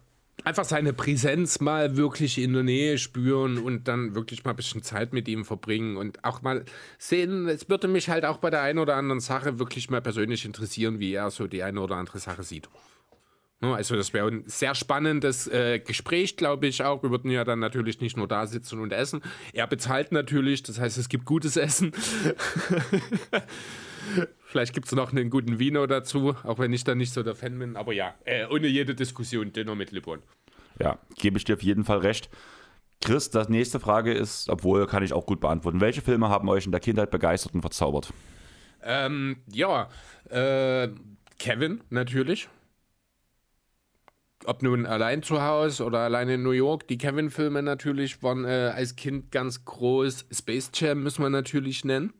einfach seine Präsenz mal wirklich in der Nähe spüren und dann wirklich mal ein bisschen Zeit mit ihm verbringen und auch mal sehen, es würde mich halt auch bei der einen oder anderen Sache wirklich mal persönlich interessieren, wie er so die eine oder andere Sache sieht. Also das wäre ein sehr spannendes äh, Gespräch, glaube ich auch. Wir würden ja dann natürlich nicht nur da sitzen und essen. Er bezahlt natürlich, das heißt, es gibt gutes Essen. <laughs> Vielleicht gibt es noch einen guten Wiener dazu, auch wenn ich da nicht so der Fan bin. Aber ja, äh, ohne jede Diskussion, Dinner mit Lippon. Ja, gebe ich dir auf jeden Fall recht. Chris, das nächste Frage ist, obwohl kann ich auch gut beantworten. Welche Filme haben euch in der Kindheit begeistert und verzaubert? Ähm, ja, äh, Kevin natürlich. Ob nun allein zu Hause oder allein in New York, die Kevin-Filme natürlich waren äh, als Kind ganz groß. Space Jam müssen wir natürlich nennen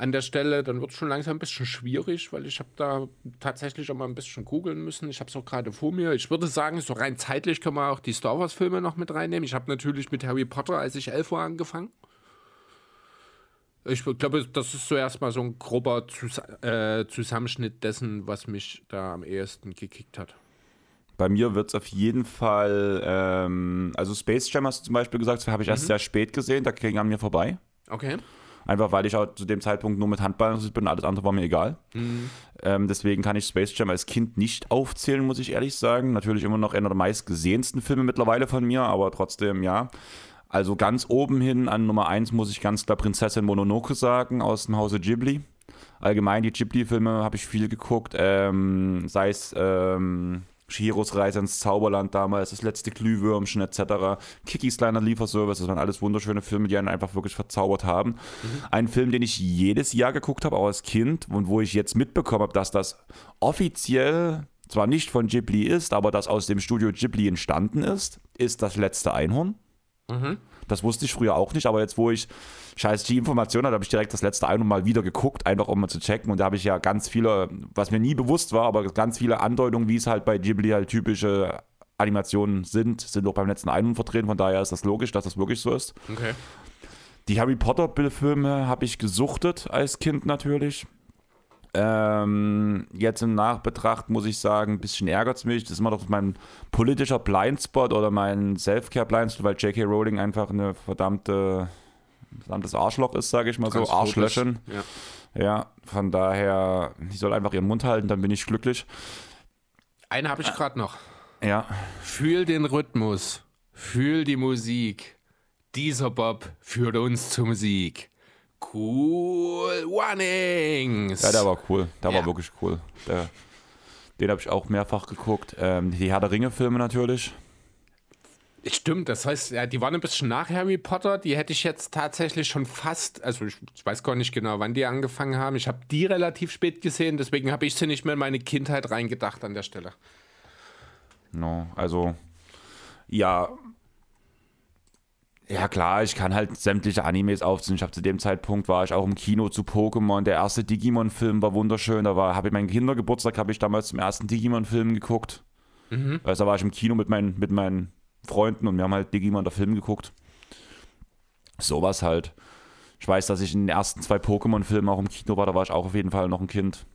an der Stelle, dann wird es schon langsam ein bisschen schwierig, weil ich habe da tatsächlich auch mal ein bisschen googeln müssen. Ich habe es auch gerade vor mir. Ich würde sagen, so rein zeitlich können wir auch die Star Wars-Filme noch mit reinnehmen. Ich habe natürlich mit Harry Potter, als ich elf war, angefangen. Ich glaube, das ist so erstmal so ein grober Zus äh, Zusammenschnitt dessen, was mich da am ehesten gekickt hat. Bei mir wird es auf jeden Fall, ähm, also Space Jam hast du zum Beispiel gesagt, das habe ich mhm. erst sehr spät gesehen, da ging an mir vorbei. Okay. Einfach weil ich auch zu dem Zeitpunkt nur mit Handball bin, alles andere war mir egal. Mhm. Ähm, deswegen kann ich Space Jam als Kind nicht aufzählen, muss ich ehrlich sagen. Natürlich immer noch einer der meistgesehensten Filme mittlerweile von mir, aber trotzdem, ja. Also ganz oben hin an Nummer 1 muss ich ganz klar Prinzessin Mononoke sagen, aus dem Hause Ghibli. Allgemein die Ghibli-Filme habe ich viel geguckt, ähm, sei es ähm, Shiros Reise ins Zauberland damals, das letzte Glühwürmchen etc. Kikis kleiner Lieferservice, das waren alles wunderschöne Filme, die einen einfach wirklich verzaubert haben. Mhm. Ein Film, den ich jedes Jahr geguckt habe, auch als Kind und wo ich jetzt mitbekommen habe, dass das offiziell zwar nicht von Ghibli ist, aber das aus dem Studio Ghibli entstanden ist, ist das letzte Einhorn. Mhm. Das wusste ich früher auch nicht, aber jetzt, wo ich scheiß die Information hatte, habe ich direkt das letzte Einhorn mal wieder geguckt, einfach um mal zu checken. Und da habe ich ja ganz viele, was mir nie bewusst war, aber ganz viele Andeutungen, wie es halt bei Ghibli halt typische Animationen sind, sind auch beim letzten Einhorn vertreten. Von daher ist das logisch, dass das wirklich so ist. Okay. Die Harry Potter-Filme habe ich gesuchtet als Kind natürlich. Ähm, jetzt im Nachbetracht muss ich sagen, ein bisschen ärgert es mich. Das ist immer doch mein politischer Blindspot oder mein Self-Care-Blindspot, weil J.K. Rowling einfach eine verdammte, verdammtes Arschloch ist, sage ich mal so. Arschlöschen. Ja. ja, von daher, ich soll einfach ihren Mund halten, dann bin ich glücklich. Eine habe ich gerade noch. Ja. Fühl den Rhythmus, fühl die Musik. Dieser Bob führt uns zum Sieg. Cool Warnings. Ja, der war cool. Der ja. war wirklich cool. Der, den habe ich auch mehrfach geguckt. Ähm, die Herr der Ringe-Filme natürlich. Stimmt, das heißt, ja, die waren ein bisschen nach Harry Potter. Die hätte ich jetzt tatsächlich schon fast, also ich, ich weiß gar nicht genau, wann die angefangen haben. Ich habe die relativ spät gesehen, deswegen habe ich sie nicht mehr in meine Kindheit reingedacht an der Stelle. No, also ja, ja klar, ich kann halt sämtliche Animes aufziehen. Ich habe zu dem Zeitpunkt war ich auch im Kino zu Pokémon. Der erste Digimon-Film war wunderschön. Da war, habe ich meinen Kindergeburtstag, habe ich damals zum ersten Digimon-Film geguckt. Mhm. Also da war ich im Kino mit meinen, mit meinen Freunden und wir haben halt Digimon der Film geguckt. Sowas halt. Ich weiß, dass ich in den ersten zwei Pokémon-Filmen auch im Kino war, da war ich auch auf jeden Fall noch ein Kind.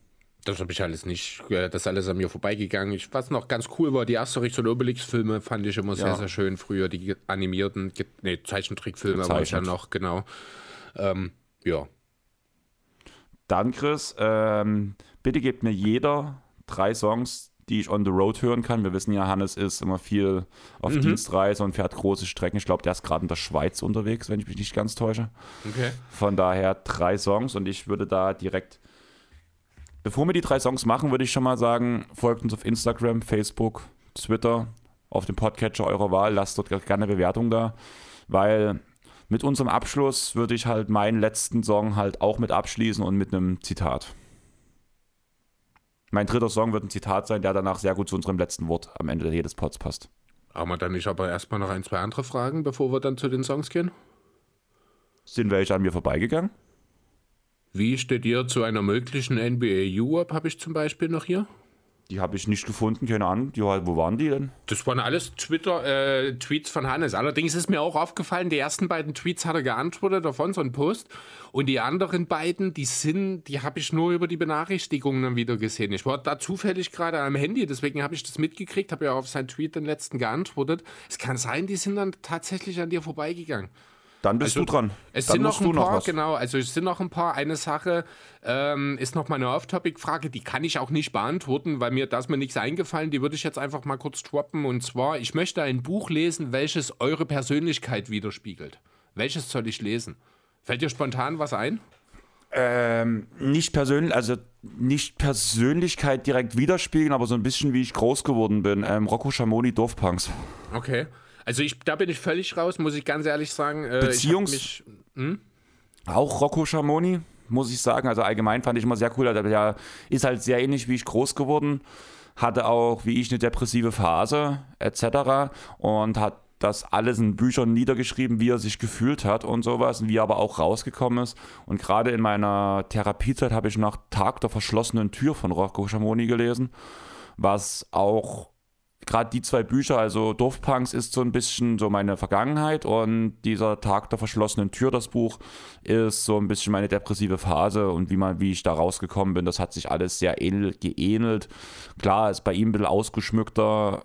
Das habe ich alles nicht, das ist alles an mir vorbeigegangen. Ich, was noch ganz coel war, die Asterix und Obelix-Filme fand ich immer ja. sehr, sehr schön. Früher die animierten, nee, Zeichentrickfilme war ich ja noch, genau. Ähm, ja. Dann, Chris, ähm, bitte gebt mir jeder drei Songs, die ich on the road hören kann. Wir wissen ja, Hannes ist immer viel auf mhm. Dienstreise und fährt große Strecken. Ich glaube, der ist gerade in der Schweiz unterwegs, wenn ich mich nicht ganz täusche. Okay. Von daher drei Songs und ich würde da direkt Bevor wir die drei Songs machen, würde ich schon mal sagen, folgt uns auf Instagram, Facebook, Twitter, auf dem Podcatcher eurer Wahl. Lasst dort gerne Bewertung da, weil mit unserem Abschluss würde ich halt meinen letzten Song halt auch mit abschließen und mit einem Zitat. Mein dritter Song wird ein Zitat sein, der danach sehr gut zu unserem letzten Wort am Ende jedes Pods passt. Haben wir dann nicht aber erstmal noch ein, zwei andere Fragen, bevor wir dann zu den Songs gehen? Sind welche an mir vorbeigegangen? Wie steht ihr zu einer möglichen NBA Europe, habe ich zum Beispiel noch hier? Die habe ich nicht gefunden, keine Ahnung. Die, wo waren die denn? Das waren alles Twitter, äh, Tweets von Hannes. Allerdings ist mir auch aufgefallen, die ersten beiden Tweets hat er geantwortet auf unseren Post. Und die anderen beiden, die sind, die habe ich nur über die Benachrichtigungen dann wieder gesehen. Ich war da zufällig gerade am Handy, deswegen habe ich das mitgekriegt, habe ja auf seinen Tweet den letzten geantwortet. Es kann sein, die sind dann tatsächlich an dir vorbeigegangen. Dann bist also, du dran. Es Dann sind noch ein paar, noch genau, also es sind noch ein paar. Eine Sache ähm, ist noch meine Off-Topic-Frage, die kann ich auch nicht beantworten, weil mir da ist mir nichts eingefallen. Die würde ich jetzt einfach mal kurz droppen. Und zwar, ich möchte ein Buch lesen, welches eure Persönlichkeit widerspiegelt. Welches soll ich lesen? Fällt dir spontan was ein? Ähm, nicht persönlich, also nicht Persönlichkeit direkt widerspiegeln, aber so ein bisschen wie ich groß geworden bin. Ähm, Rocco Schamoni Dorfpunks. Okay. Also ich, da bin ich völlig raus, muss ich ganz ehrlich sagen. Äh, Beziehungs... Mich, hm? Auch Rocco Schamoni, muss ich sagen. Also allgemein fand ich immer sehr cool. Der ist halt sehr ähnlich wie ich groß geworden. Hatte auch, wie ich, eine depressive Phase etc. Und hat das alles in Büchern niedergeschrieben, wie er sich gefühlt hat und sowas, und wie er aber auch rausgekommen ist. Und gerade in meiner Therapiezeit habe ich nach Tag der verschlossenen Tür von Rocco Schamoni gelesen, was auch gerade die zwei Bücher, also Dorfpunks ist so ein bisschen so meine Vergangenheit und dieser Tag der verschlossenen Tür, das Buch, ist so ein bisschen meine depressive Phase und wie man, wie ich da rausgekommen bin, das hat sich alles sehr ähnel, geähnelt. Klar, ist bei ihm ein bisschen ausgeschmückter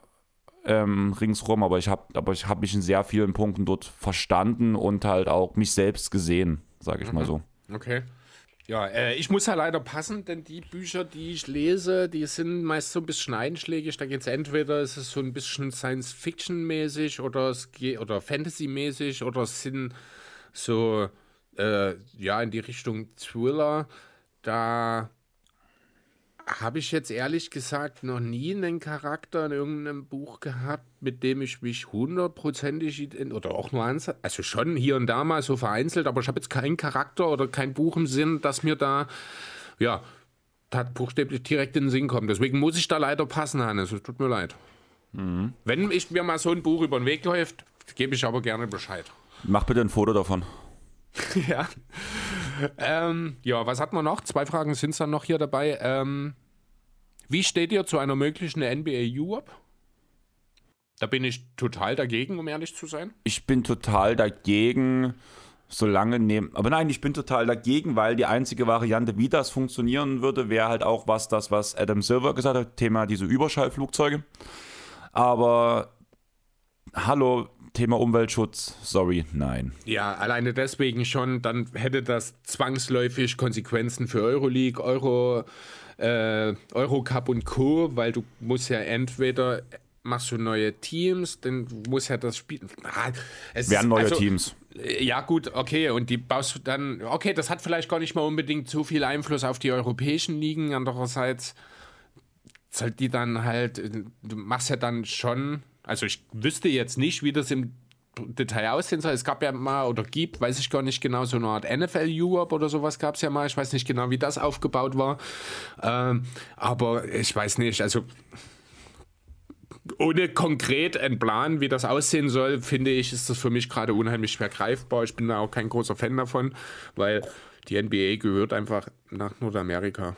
ähm, ringsrum, aber ich habe aber ich habe mich in sehr vielen Punkten dort verstanden und halt auch mich selbst gesehen, sage ich mhm. mal so. Okay. Ja, äh, ich muss ja leider passen, denn die Bücher, die ich lese, die sind meist so ein bisschen einschlägig. Da geht es entweder, ist es so ein bisschen Science-Fiction-mäßig oder, oder Fantasy-mäßig oder es sind so, äh, ja, in die Richtung Thriller. Da habe ich jetzt ehrlich gesagt noch nie einen Charakter in irgendeinem Buch gehabt, mit dem ich mich hundertprozentig oder auch nur ansatz, also schon hier und da mal so vereinzelt, aber ich habe jetzt keinen Charakter oder kein Buch im Sinn, das mir da ja buchstäblich direkt in den Sinn kommt. Deswegen muss ich da leider passen, Hannes. Es tut mir leid. Mhm. Wenn ich mir mal so ein Buch über den Weg läuft, gebe ich aber gerne Bescheid. Mach bitte ein Foto davon. <laughs> ja. Ähm, ja, was hat man noch? Zwei Fragen sind es dann noch hier dabei. Ähm, wie steht ihr zu einer möglichen NBA Europe? Da bin ich total dagegen, um ehrlich zu sein. Ich bin total dagegen, solange nehmen. Aber nein, ich bin total dagegen, weil die einzige Variante, wie das funktionieren würde, wäre halt auch was, das, was Adam Silver gesagt hat, Thema diese Überschallflugzeuge. Aber hallo, Thema Umweltschutz, sorry, nein. Ja, alleine deswegen schon, dann hätte das zwangsläufig Konsequenzen für Euroleague, Euro, äh, Eurocup und Co., weil du musst ja entweder machst du neue Teams, dann muss ja das Spiel. Ah, es Werden neue also, Teams. Äh, ja, gut, okay. Und die baust du dann. Okay, das hat vielleicht gar nicht mal unbedingt so viel Einfluss auf die europäischen Ligen. Andererseits soll die dann halt. Du machst ja dann schon also ich wüsste jetzt nicht, wie das im Detail aussehen soll. Es gab ja mal oder gibt, weiß ich gar nicht genau, so eine Art NFL Europe oder sowas gab es ja mal. Ich weiß nicht genau, wie das aufgebaut war. Ähm, aber ich weiß nicht, also ohne konkret einen Plan, wie das aussehen soll, finde ich, ist das für mich gerade unheimlich schwer greifbar. Ich bin da auch kein großer Fan davon, weil die NBA gehört einfach nach Nordamerika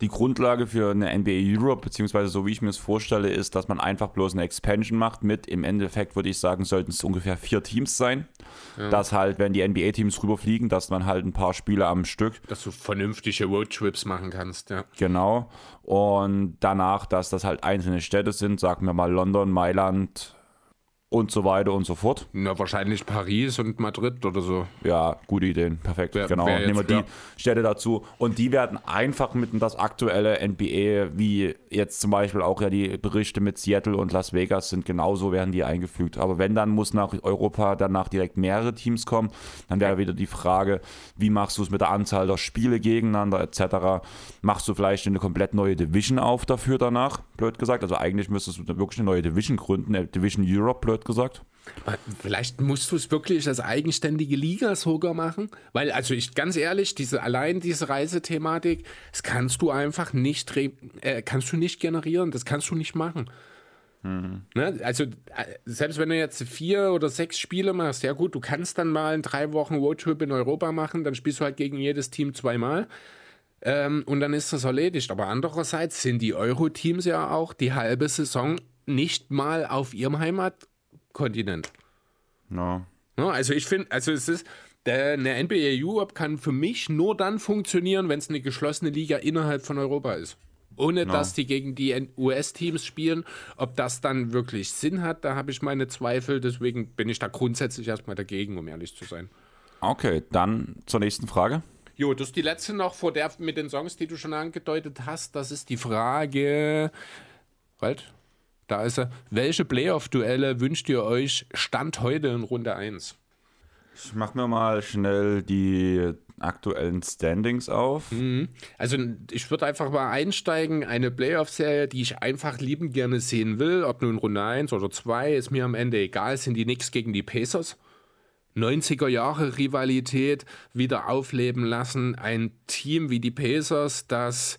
die Grundlage für eine NBA Europe, beziehungsweise so wie ich mir es vorstelle, ist, dass man einfach bloß eine Expansion macht mit, im Endeffekt würde ich sagen, sollten es ungefähr vier Teams sein. Ja. Dass halt, wenn die NBA-Teams rüberfliegen, dass man halt ein paar Spiele am Stück. Dass du vernünftige Roadtrips machen kannst, ja. Genau. Und danach, dass das halt einzelne Städte sind, sagen wir mal London, Mailand, und so weiter und so fort. Na, wahrscheinlich Paris und Madrid oder so. Ja, gute Ideen. Perfekt. Wer, genau. Wer jetzt, Nehmen wir die ja. Städte dazu. Und die werden einfach mit in das aktuelle NBA, wie jetzt zum Beispiel auch ja die Berichte mit Seattle und Las Vegas sind, genauso werden die eingefügt. Aber wenn, dann muss nach Europa danach direkt mehrere Teams kommen. Dann wäre wieder die Frage, wie machst du es mit der Anzahl der Spiele gegeneinander etc. Machst du vielleicht eine komplett neue Division auf dafür danach, blöd gesagt. Also eigentlich müsstest du wirklich eine neue Division gründen, eine Division Europe, blöd gesagt. Vielleicht musst du es wirklich als eigenständige Liga sogar machen, weil, also ich ganz ehrlich, diese allein diese Reisethematik, das kannst du einfach nicht, äh, kannst du nicht generieren, das kannst du nicht machen. Mhm. Ne? Also, äh, selbst wenn du jetzt vier oder sechs Spiele machst, ja gut, du kannst dann mal in drei Wochen Roadtrip in Europa machen, dann spielst du halt gegen jedes Team zweimal. Ähm, und dann ist das erledigt. Aber andererseits sind die Euro-Teams ja auch die halbe Saison nicht mal auf ihrem Heimat Kontinent. No. no also ich finde, also es ist, der, eine NBA Europe kann für mich nur dann funktionieren, wenn es eine geschlossene Liga innerhalb von Europa ist. Ohne no. dass die gegen die US-Teams spielen. Ob das dann wirklich Sinn hat, da habe ich meine Zweifel. Deswegen bin ich da grundsätzlich erstmal dagegen, um ehrlich zu sein. Okay, dann zur nächsten Frage. Jo, das ist die letzte noch vor der mit den Songs, die du schon angedeutet hast. Das ist die Frage. Halt, da ist er. Welche Playoff-Duelle wünscht ihr euch Stand heute in Runde 1? Ich mache mir mal schnell die aktuellen Standings auf. Mhm. Also ich würde einfach mal einsteigen. Eine Playoff-Serie, die ich einfach lieben gerne sehen will, ob nun Runde 1 oder 2, ist mir am Ende egal, sind die Knicks gegen die Pacers. 90er Jahre Rivalität wieder aufleben lassen. Ein Team wie die Pacers, das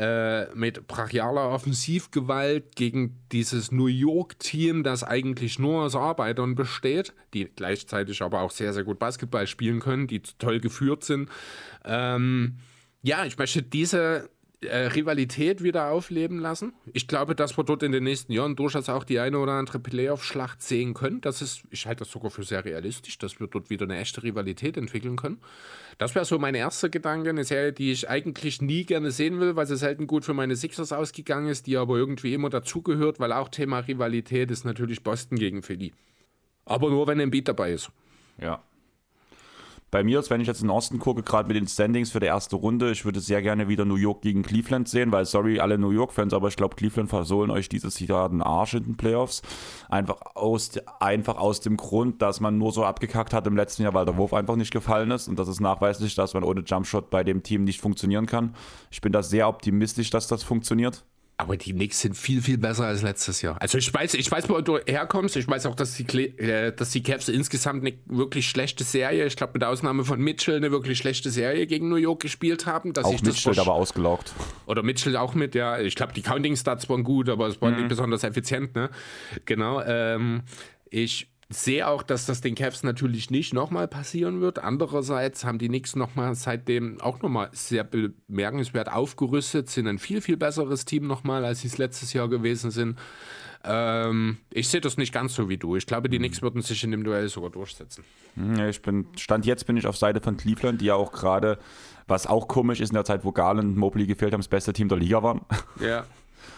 äh, mit brachialer Offensivgewalt gegen dieses New York-Team, das eigentlich nur aus Arbeitern besteht, die gleichzeitig aber auch sehr, sehr gut Basketball spielen können, die toll geführt sind. Ähm, ja, ich möchte diese äh, Rivalität wieder aufleben lassen. Ich glaube, dass wir dort in den nächsten Jahren durchaus auch die eine oder andere Playoff-Schlacht sehen können. Das ist, ich halte das sogar für sehr realistisch, dass wir dort wieder eine echte Rivalität entwickeln können. Das wäre so mein erster Gedanke, eine Serie, die ich eigentlich nie gerne sehen will, weil sie selten gut für meine Sixers ausgegangen ist, die aber irgendwie immer dazugehört, weil auch Thema Rivalität ist natürlich Boston gegen Philly. Aber nur, wenn ein Beat dabei ist. Ja. Bei mir ist, wenn ich jetzt in den Osten gucke, gerade mit den Standings für die erste Runde, ich würde sehr gerne wieder New York gegen Cleveland sehen, weil, sorry, alle New York-Fans, aber ich glaube, Cleveland versohlen euch dieses Jahr den Arsch in den Playoffs. Einfach aus, einfach aus dem Grund, dass man nur so abgekackt hat im letzten Jahr, weil der Wurf einfach nicht gefallen ist. Und das ist nachweislich, dass man ohne Jumpshot bei dem Team nicht funktionieren kann. Ich bin da sehr optimistisch, dass das funktioniert. Aber die Knicks sind viel, viel besser als letztes Jahr. Also ich weiß, ich weiß, wo du herkommst. Ich weiß auch, dass die, äh, dass die Cavs insgesamt eine wirklich schlechte Serie, ich glaube mit Ausnahme von Mitchell, eine wirklich schlechte Serie gegen New York gespielt haben. Dass auch ich Mitchell aber ausgelaugt. Oder Mitchell auch mit, ja. Ich glaube, die Counting-Stats waren gut, aber es war mhm. nicht besonders effizient, ne? Genau. Ähm, ich sehe auch, dass das den Cavs natürlich nicht nochmal passieren wird. Andererseits haben die Knicks nochmal seitdem auch nochmal sehr bemerkenswert aufgerüstet, sind ein viel, viel besseres Team nochmal, als sie es letztes Jahr gewesen sind. Ähm, ich sehe das nicht ganz so wie du. Ich glaube, die mhm. Knicks würden sich in dem Duell sogar durchsetzen. Hm, ich bin, Stand jetzt bin ich auf Seite von Cleveland, die ja auch gerade, was auch komisch ist in der Zeit, wo Garland und Mobley gefehlt haben, das beste Team der Liga waren. Ja. <laughs>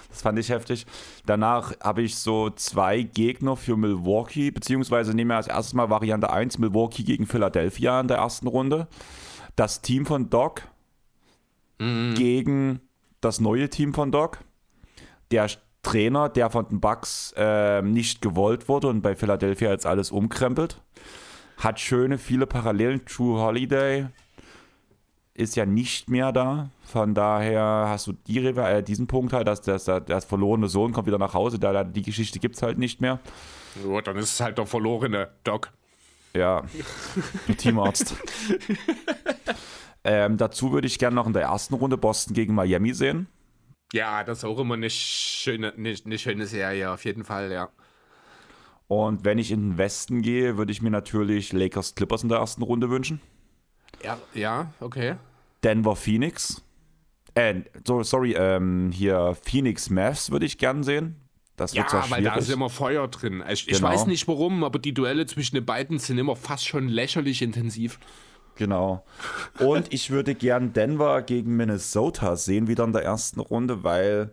Das fand ich heftig. Danach habe ich so zwei Gegner für Milwaukee, beziehungsweise nehmen wir als erstes mal Variante 1, Milwaukee gegen Philadelphia in der ersten Runde. Das Team von Doc mhm. gegen das neue Team von Doc. Der Trainer, der von den Bucks äh, nicht gewollt wurde und bei Philadelphia jetzt alles umkrempelt. Hat schöne, viele Parallelen. True Holiday, ist ja nicht mehr da. Von daher hast du die, äh, diesen Punkt halt, dass das, das verlorene Sohn kommt wieder nach Hause. Da, die Geschichte gibt es halt nicht mehr. Ja, dann ist es halt der verlorene Doc. Ja, Teamarzt. <laughs> ähm, dazu würde ich gerne noch in der ersten Runde Boston gegen Miami sehen. Ja, das ist auch immer eine schöne, eine, eine schöne Serie, auf jeden Fall, ja. Und wenn ich in den Westen gehe, würde ich mir natürlich Lakers Clippers in der ersten Runde wünschen. Ja, ja, okay. Denver Phoenix. Äh, so, sorry, ähm, hier Phoenix Mavs würde ich gern sehen. Das wird ja, weil da ist immer Feuer drin. Ich, genau. ich, weiß nicht warum, aber die Duelle zwischen den beiden sind immer fast schon lächerlich intensiv. Genau. Und ich würde gern Denver gegen Minnesota sehen, wieder in der ersten Runde, weil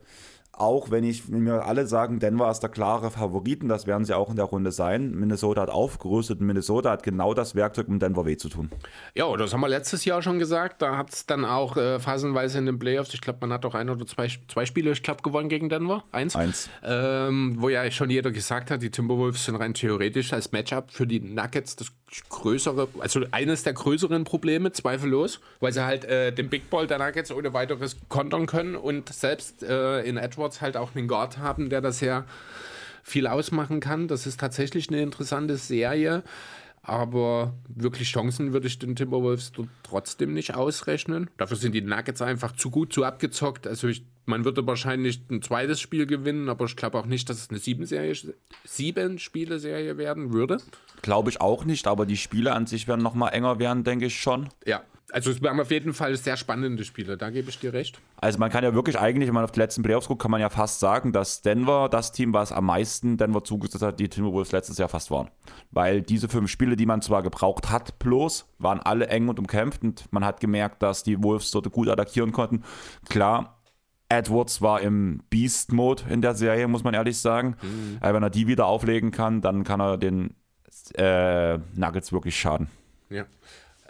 auch wenn ich wenn mir alle sagen, Denver ist der klare Favoriten, das werden sie auch in der Runde sein. Minnesota hat aufgerüstet und Minnesota hat genau das Werkzeug, um Denver weh zu tun. Ja, das haben wir letztes Jahr schon gesagt. Da hat es dann auch äh, phasenweise in den Playoffs, ich glaube, man hat auch ein oder zwei, zwei Spiele, ich glaube, gewonnen gegen Denver. Eins. Eins. Ähm, wo ja schon jeder gesagt hat, die Timberwolves sind rein theoretisch als Matchup für die Nuggets das größere, also eines der größeren Probleme, zweifellos, weil sie halt äh, den Big Ball der Nuggets ohne weiteres kontern können und selbst äh, in Edwards halt auch einen Guard haben, der das ja viel ausmachen kann. Das ist tatsächlich eine interessante Serie. Aber wirklich Chancen würde ich den Timberwolves trotzdem nicht ausrechnen. Dafür sind die Nuggets einfach zu gut, zu abgezockt. Also ich, man würde wahrscheinlich ein zweites Spiel gewinnen, aber ich glaube auch nicht, dass es eine sieben, Serie, sieben Spiele Serie werden würde. Glaube ich auch nicht, aber die Spiele an sich werden noch mal enger werden, denke ich schon. Ja, also es waren auf jeden Fall sehr spannende Spiele, da gebe ich dir recht. Also man kann ja wirklich eigentlich, wenn man auf die letzten Playoffs guckt, kann man ja fast sagen, dass Denver das Team, was am meisten Denver zugesetzt hat, die Timberwolves letztes Jahr fast waren. Weil diese fünf Spiele, die man zwar gebraucht hat, bloß, waren alle eng und umkämpft und man hat gemerkt, dass die Wolves dort gut attackieren konnten. Klar, Edwards war im Beast-Mode in der Serie, muss man ehrlich sagen. Mhm. Aber wenn er die wieder auflegen kann, dann kann er den äh, Nuggets wirklich schaden. Ja.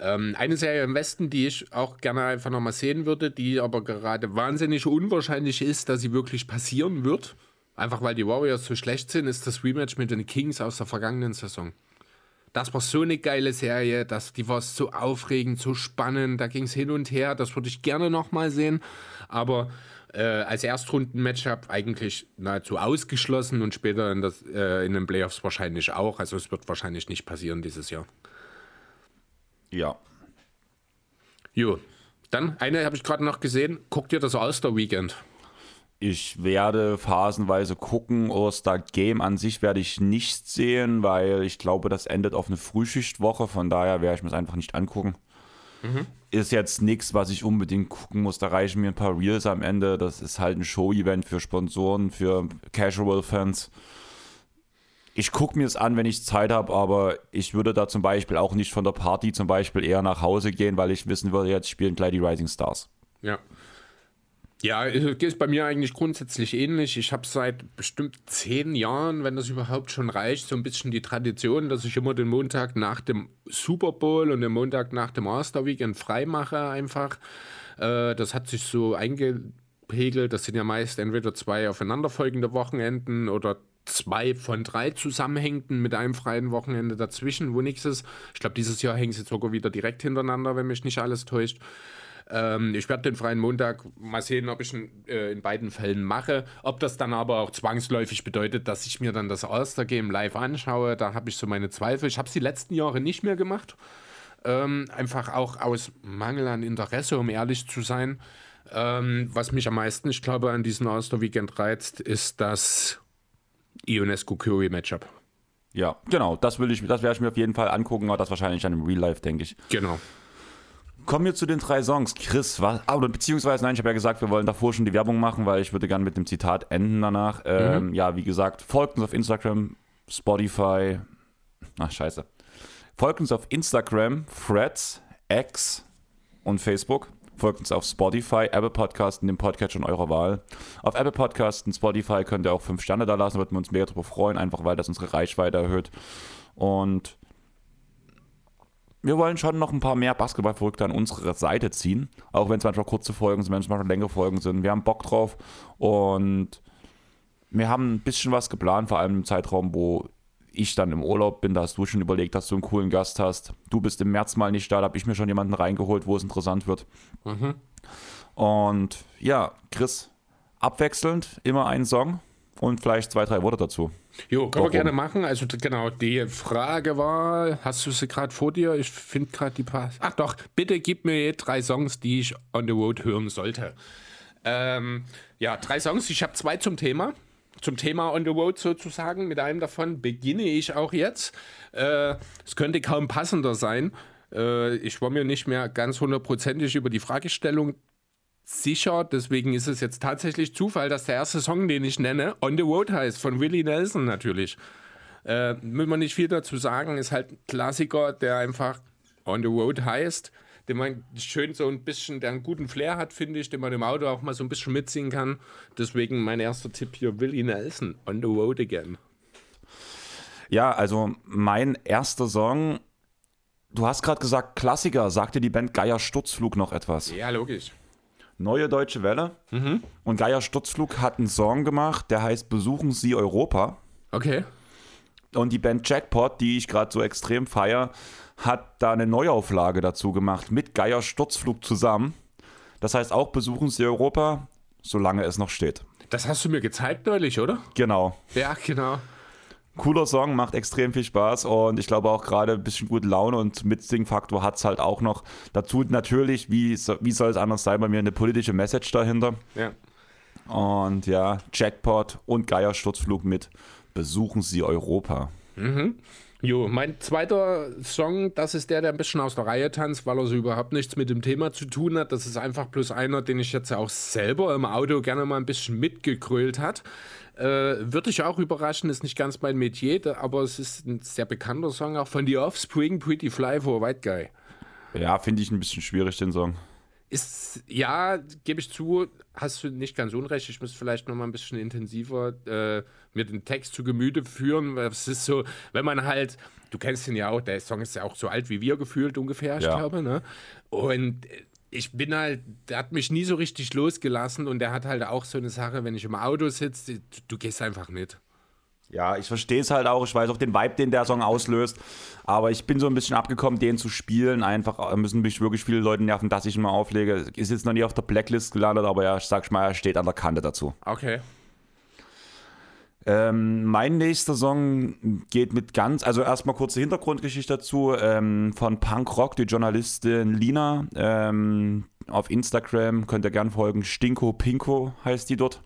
Ähm, eine Serie im Westen, die ich auch gerne einfach nochmal sehen würde, die aber gerade wahnsinnig unwahrscheinlich ist, dass sie wirklich passieren wird, einfach weil die Warriors so schlecht sind, ist das Rematch mit den Kings aus der vergangenen Saison. Das war so eine geile Serie, das, die war so aufregend, so spannend, da ging es hin und her, das würde ich gerne nochmal sehen, aber äh, als Erstrunden-Matchup eigentlich nahezu ausgeschlossen und später in, das, äh, in den Playoffs wahrscheinlich auch, also es wird wahrscheinlich nicht passieren dieses Jahr. Ja. Jo. Dann, eine habe ich gerade noch gesehen. Guckt ihr das All-Star-Weekend? Ich werde phasenweise gucken. All-Star-Game an sich werde ich nicht sehen, weil ich glaube, das endet auf eine Frühschichtwoche. Von daher werde ich mir es einfach nicht angucken. Mhm. Ist jetzt nichts, was ich unbedingt gucken muss. Da reichen mir ein paar Reels am Ende. Das ist halt ein Show-Event für Sponsoren, für Casual-Fans ich gucke mir es an, wenn ich Zeit habe, aber ich würde da zum Beispiel auch nicht von der Party zum Beispiel eher nach Hause gehen, weil ich wissen würde, jetzt spielen gleich die Rising Stars. Ja. Ja, ist bei mir eigentlich grundsätzlich ähnlich. Ich habe seit bestimmt zehn Jahren, wenn das überhaupt schon reicht, so ein bisschen die Tradition, dass ich immer den Montag nach dem Super Bowl und den Montag nach dem Master Weekend frei mache einfach. Äh, das hat sich so eingepegelt. Das sind ja meist entweder zwei aufeinanderfolgende Wochenenden oder zwei von drei zusammenhängenden mit einem freien Wochenende dazwischen, wo nichts ist. Ich glaube, dieses Jahr hängen sie sogar wieder direkt hintereinander, wenn mich nicht alles täuscht. Ähm, ich werde den freien Montag mal sehen, ob ich ihn äh, in beiden Fällen mache. Ob das dann aber auch zwangsläufig bedeutet, dass ich mir dann das All-Star-Game live anschaue, da habe ich so meine Zweifel. Ich habe es die letzten Jahre nicht mehr gemacht. Ähm, einfach auch aus Mangel an Interesse, um ehrlich zu sein. Ähm, was mich am meisten, ich glaube, an diesem All-Star-Weekend reizt, ist das Ionescu-Curry-Matchup. Ja, genau, das will ich, das werde ich mir auf jeden Fall angucken, aber das wahrscheinlich dann im Real Life, denke ich. Genau. Kommen wir zu den drei Songs. Chris, was, ah, oder beziehungsweise, nein, ich habe ja gesagt, wir wollen davor schon die Werbung machen, weil ich würde gerne mit dem Zitat enden danach. Ähm, mhm. Ja, wie gesagt, folgt uns auf Instagram, Spotify, ach scheiße. Folgt uns auf Instagram, Threads, X und Facebook. Folgt uns auf Spotify, Apple Podcasts und dem Podcatcher eurer Wahl. Auf Apple Podcasts und Spotify könnt ihr auch fünf Sterne da lassen, würden wir uns mega darüber freuen, einfach weil das unsere Reichweite erhöht. Und wir wollen schon noch ein paar mehr Basketballverrückte an unsere Seite ziehen. Auch wenn es manchmal kurze Folgen sind, wenn es manchmal längere Folgen sind. Wir haben Bock drauf und wir haben ein bisschen was geplant, vor allem im Zeitraum, wo ich dann im Urlaub bin. Da hast du schon überlegt, dass du einen coolen Gast hast. Du bist im März mal nicht da, da habe ich mir schon jemanden reingeholt, wo es interessant wird. Mhm. Und ja, Chris, abwechselnd immer einen Song und vielleicht zwei, drei Worte dazu. Jo, können wir gerne machen. Also genau, die Frage war, hast du sie gerade vor dir? Ich finde gerade die paar. Ach doch, bitte gib mir drei Songs, die ich on the road hören sollte. Ähm, ja, drei Songs. Ich habe zwei zum Thema. Zum Thema on the road sozusagen. Mit einem davon beginne ich auch jetzt. Äh, es könnte kaum passender sein. Äh, ich war mir nicht mehr ganz hundertprozentig über die Fragestellung sicher. Deswegen ist es jetzt tatsächlich Zufall, dass der erste Song, den ich nenne, On the Road heißt, von Willie Nelson natürlich. Äh, will man nicht viel dazu sagen, ist halt ein Klassiker, der einfach On the Road heißt, den man schön so ein bisschen, der einen guten Flair hat, finde ich, den man im Auto auch mal so ein bisschen mitsingen kann. Deswegen mein erster Tipp hier, Willie Nelson, On the Road Again. Ja, also mein erster Song, du hast gerade gesagt Klassiker, sagte die Band Geier Sturzflug noch etwas? Ja, logisch. Neue Deutsche Welle. Mhm. Und Geier Sturzflug hat einen Song gemacht, der heißt Besuchen Sie Europa. Okay. Und die Band Jackpot, die ich gerade so extrem feier, hat da eine Neuauflage dazu gemacht mit Geier Sturzflug zusammen. Das heißt auch Besuchen Sie Europa, solange es noch steht. Das hast du mir gezeigt neulich, oder? Genau. Ja, genau cooler Song, macht extrem viel Spaß und ich glaube auch gerade ein bisschen gute Laune und Mitsing-Faktor hat es halt auch noch. Dazu natürlich, wie, wie soll es anders sein, bei mir eine politische Message dahinter. Ja. Und ja, Jackpot und Geiersturzflug mit Besuchen Sie Europa. Mhm. Jo, mein zweiter Song, das ist der, der ein bisschen aus der Reihe tanzt, weil er so überhaupt nichts mit dem Thema zu tun hat. Das ist einfach bloß einer, den ich jetzt auch selber im Auto gerne mal ein bisschen mitgekrölt hat. Äh, Würde ich auch überraschen, ist nicht ganz mein Metier, aber es ist ein sehr bekannter Song, auch von The Offspring, Pretty Fly for a White Guy. Ja, finde ich ein bisschen schwierig, den Song. Ist, ja, gebe ich zu, hast du nicht ganz unrecht. Ich muss vielleicht noch mal ein bisschen intensiver äh, mir den Text zu Gemüte führen. Es ist so, wenn man halt, du kennst ihn ja auch, der Song ist ja auch so alt wie wir gefühlt ungefähr, ich ja. glaube. Ne? Und ich bin halt, der hat mich nie so richtig losgelassen und der hat halt auch so eine Sache, wenn ich im Auto sitze, du, du gehst einfach mit. Ja, ich verstehe es halt auch. Ich weiß auch den Vibe, den der Song auslöst. Aber ich bin so ein bisschen abgekommen, den zu spielen. Einfach müssen mich wirklich viele Leute nerven, dass ich ihn mal auflege. Ist jetzt noch nie auf der Blacklist gelandet, aber ja, ich sag mal, er steht an der Kante dazu. Okay. Ähm, mein nächster Song geht mit ganz, also erstmal kurze Hintergrundgeschichte dazu ähm, von Punk Rock, die Journalistin Lina. Ähm, auf Instagram könnt ihr gern folgen. Stinko Pinko heißt die dort.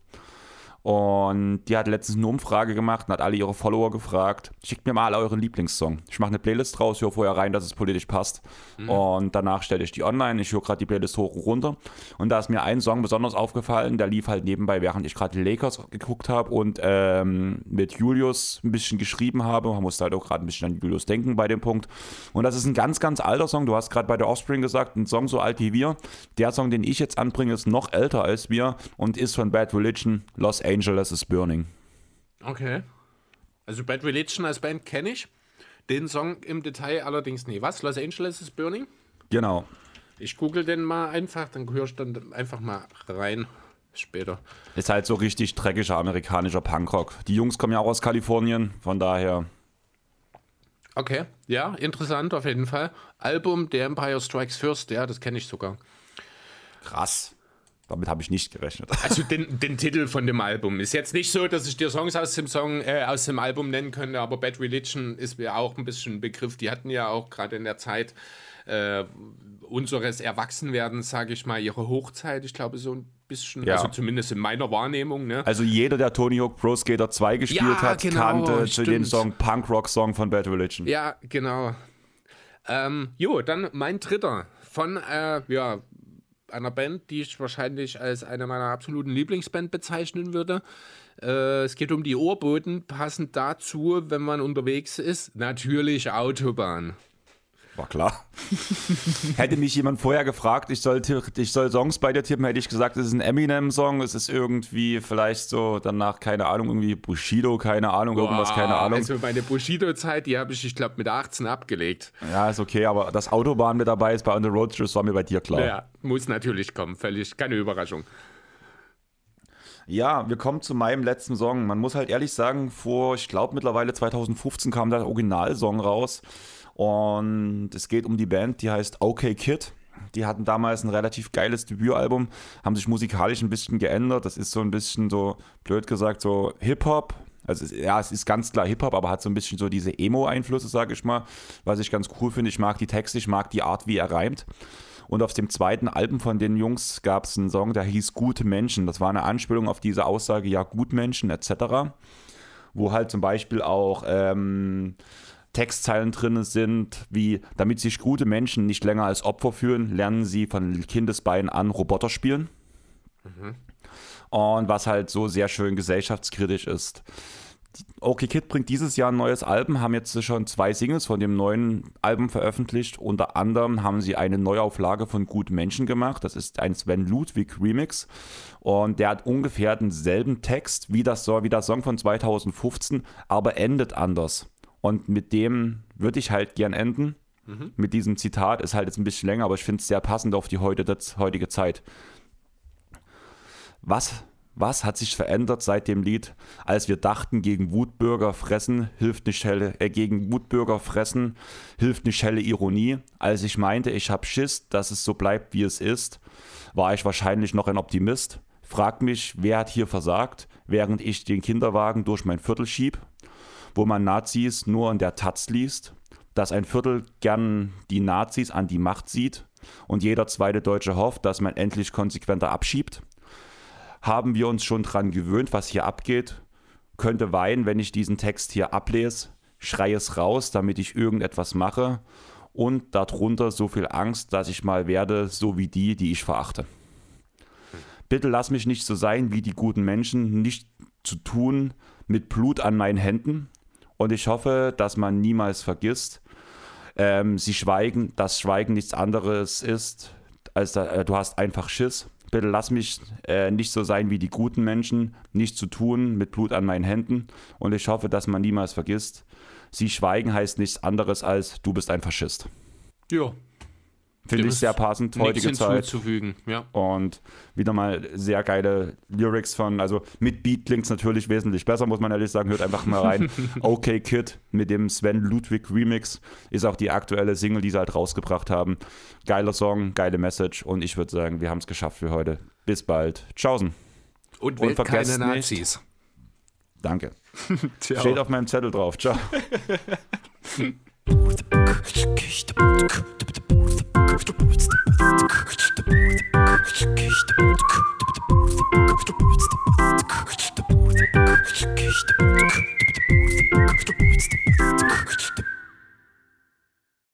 Und die hat letztens eine Umfrage gemacht und hat alle ihre Follower gefragt, schickt mir mal euren Lieblingssong. Ich mache eine Playlist draus, höre vorher rein, dass es politisch passt. Mhm. Und danach stelle ich die online. Ich höre gerade die Playlist hoch und runter. Und da ist mir ein Song besonders aufgefallen, der lief halt nebenbei, während ich gerade die Lakers geguckt habe und ähm, mit Julius ein bisschen geschrieben habe. Man musste halt auch gerade ein bisschen an Julius denken bei dem Punkt. Und das ist ein ganz, ganz alter Song. Du hast gerade bei der Offspring gesagt, ein Song so alt wie wir. Der Song, den ich jetzt anbringe, ist noch älter als wir und ist von Bad Religion, Los Angeles. Angeles is Burning. Okay. Also Bad Religion als Band kenne ich. Den Song im Detail allerdings nie. Was? Los Angeles is Burning? Genau. Ich google den mal einfach, dann höre ich dann einfach mal rein später. Ist halt so richtig dreckiger amerikanischer Punkrock. Die Jungs kommen ja auch aus Kalifornien, von daher. Okay, ja, interessant auf jeden Fall. Album The Empire Strikes First, ja, das kenne ich sogar. Krass. Damit habe ich nicht gerechnet. <laughs> Also den, den, Titel von dem Album. Ist jetzt nicht so, dass ich dir Songs aus dem Song, äh, aus dem Album nennen könnte, aber Bad Religion ist mir auch ein bisschen ein Begriff. Die hatten ja auch gerade in der Zeit äh, unseres Erwachsenwerdens, sage ich mal, ihre Hochzeit. Ich glaube, so ein bisschen, ja. also zumindest in meiner Wahrnehmung. Ne? Also jeder, der Tony Hawk Pro Skater 2 gespielt ja, hat, genau, kannte stimmt. den Song Punk Rock Song von Bad Religion. Ja, genau. Ähm, jo, dann mein dritter von, äh, ja, einer Band, die ich wahrscheinlich als eine meiner absoluten Lieblingsband bezeichnen würde. Äh, es geht um die Ohrboten, passend dazu, wenn man unterwegs ist, natürlich Autobahn. War klar. <laughs> hätte mich jemand vorher gefragt, ich soll, ich soll Songs bei dir tippen, hätte ich gesagt, es ist ein Eminem-Song, es ist irgendwie vielleicht so danach, keine Ahnung, irgendwie Bushido, keine Ahnung, Boah, irgendwas, keine Ahnung. Also meine Bushido-Zeit, die habe ich, ich glaube, mit 18 abgelegt. Ja, ist okay, aber das Autobahn mit dabei ist bei On the Road das war mir bei dir klar. Ja, muss natürlich kommen, völlig, keine Überraschung. Ja, wir kommen zu meinem letzten Song. Man muss halt ehrlich sagen, vor, ich glaube mittlerweile 2015 kam der Originalsong raus. Und es geht um die Band, die heißt OK Kid. Die hatten damals ein relativ geiles Debütalbum, haben sich musikalisch ein bisschen geändert. Das ist so ein bisschen so, blöd gesagt, so Hip-Hop. Also ja, es ist ganz klar Hip-Hop, aber hat so ein bisschen so diese Emo-Einflüsse, sage ich mal, was ich ganz cool finde. Ich mag die Texte, ich mag die Art, wie er reimt. Und auf dem zweiten Album von den Jungs gab es einen Song, der hieß Gute Menschen. Das war eine Anspielung auf diese Aussage, ja, Gutmenschen etc. Wo halt zum Beispiel auch ähm, Textzeilen drin sind, wie damit sich gute Menschen nicht länger als Opfer fühlen, lernen sie von Kindesbeinen an Roboter spielen. Mhm. Und was halt so sehr schön gesellschaftskritisch ist. OK Kid bringt dieses Jahr ein neues Album, haben jetzt schon zwei Singles von dem neuen Album veröffentlicht. Unter anderem haben sie eine Neuauflage von Gut Menschen gemacht. Das ist ein Sven Ludwig Remix. Und der hat ungefähr denselben Text wie das, wie das Song von 2015, aber endet anders. Und mit dem würde ich halt gern enden. Mhm. Mit diesem Zitat ist halt jetzt ein bisschen länger, aber ich finde es sehr passend auf die heutige Zeit. Was, was hat sich verändert seit dem Lied, als wir dachten, gegen Wutbürger fressen hilft nicht helle, äh, gegen Wutbürger fressen hilft nicht helle Ironie. Als ich meinte, ich hab Schiss, dass es so bleibt, wie es ist, war ich wahrscheinlich noch ein Optimist. Fragt mich, wer hat hier versagt, während ich den Kinderwagen durch mein Viertel schieb wo man Nazis nur in der Taz liest, dass ein Viertel gern die Nazis an die Macht sieht und jeder zweite Deutsche hofft, dass man endlich konsequenter abschiebt. Haben wir uns schon dran gewöhnt, was hier abgeht? Könnte weinen, wenn ich diesen Text hier ablese, schreie es raus, damit ich irgendetwas mache und darunter so viel Angst, dass ich mal werde, so wie die, die ich verachte. Bitte lass mich nicht so sein wie die guten Menschen, nicht zu tun mit Blut an meinen Händen, und ich hoffe, dass man niemals vergisst, ähm, sie schweigen, dass Schweigen nichts anderes ist, als äh, du hast einfach Schiss. Bitte lass mich äh, nicht so sein wie die guten Menschen, nicht zu tun mit Blut an meinen Händen. Und ich hoffe, dass man niemals vergisst, sie schweigen heißt nichts anderes als du bist ein Faschist. Ja, Finde ich sehr passend, heutige Zeit. Hinzuzufügen, ja. Und wieder mal sehr geile Lyrics von, also mit Beat klingt es natürlich wesentlich besser, muss man ehrlich sagen. Hört einfach mal rein. <laughs> okay Kid mit dem Sven Ludwig Remix ist auch die aktuelle Single, die sie halt rausgebracht haben. Geiler Song, geile Message und ich würde sagen, wir haben es geschafft für heute. Bis bald. Tschaußen. Und, und vergesst keine Nazis. Nicht. Danke. <laughs> Steht auf meinem Zettel drauf. Ciao. <laughs> the Küche,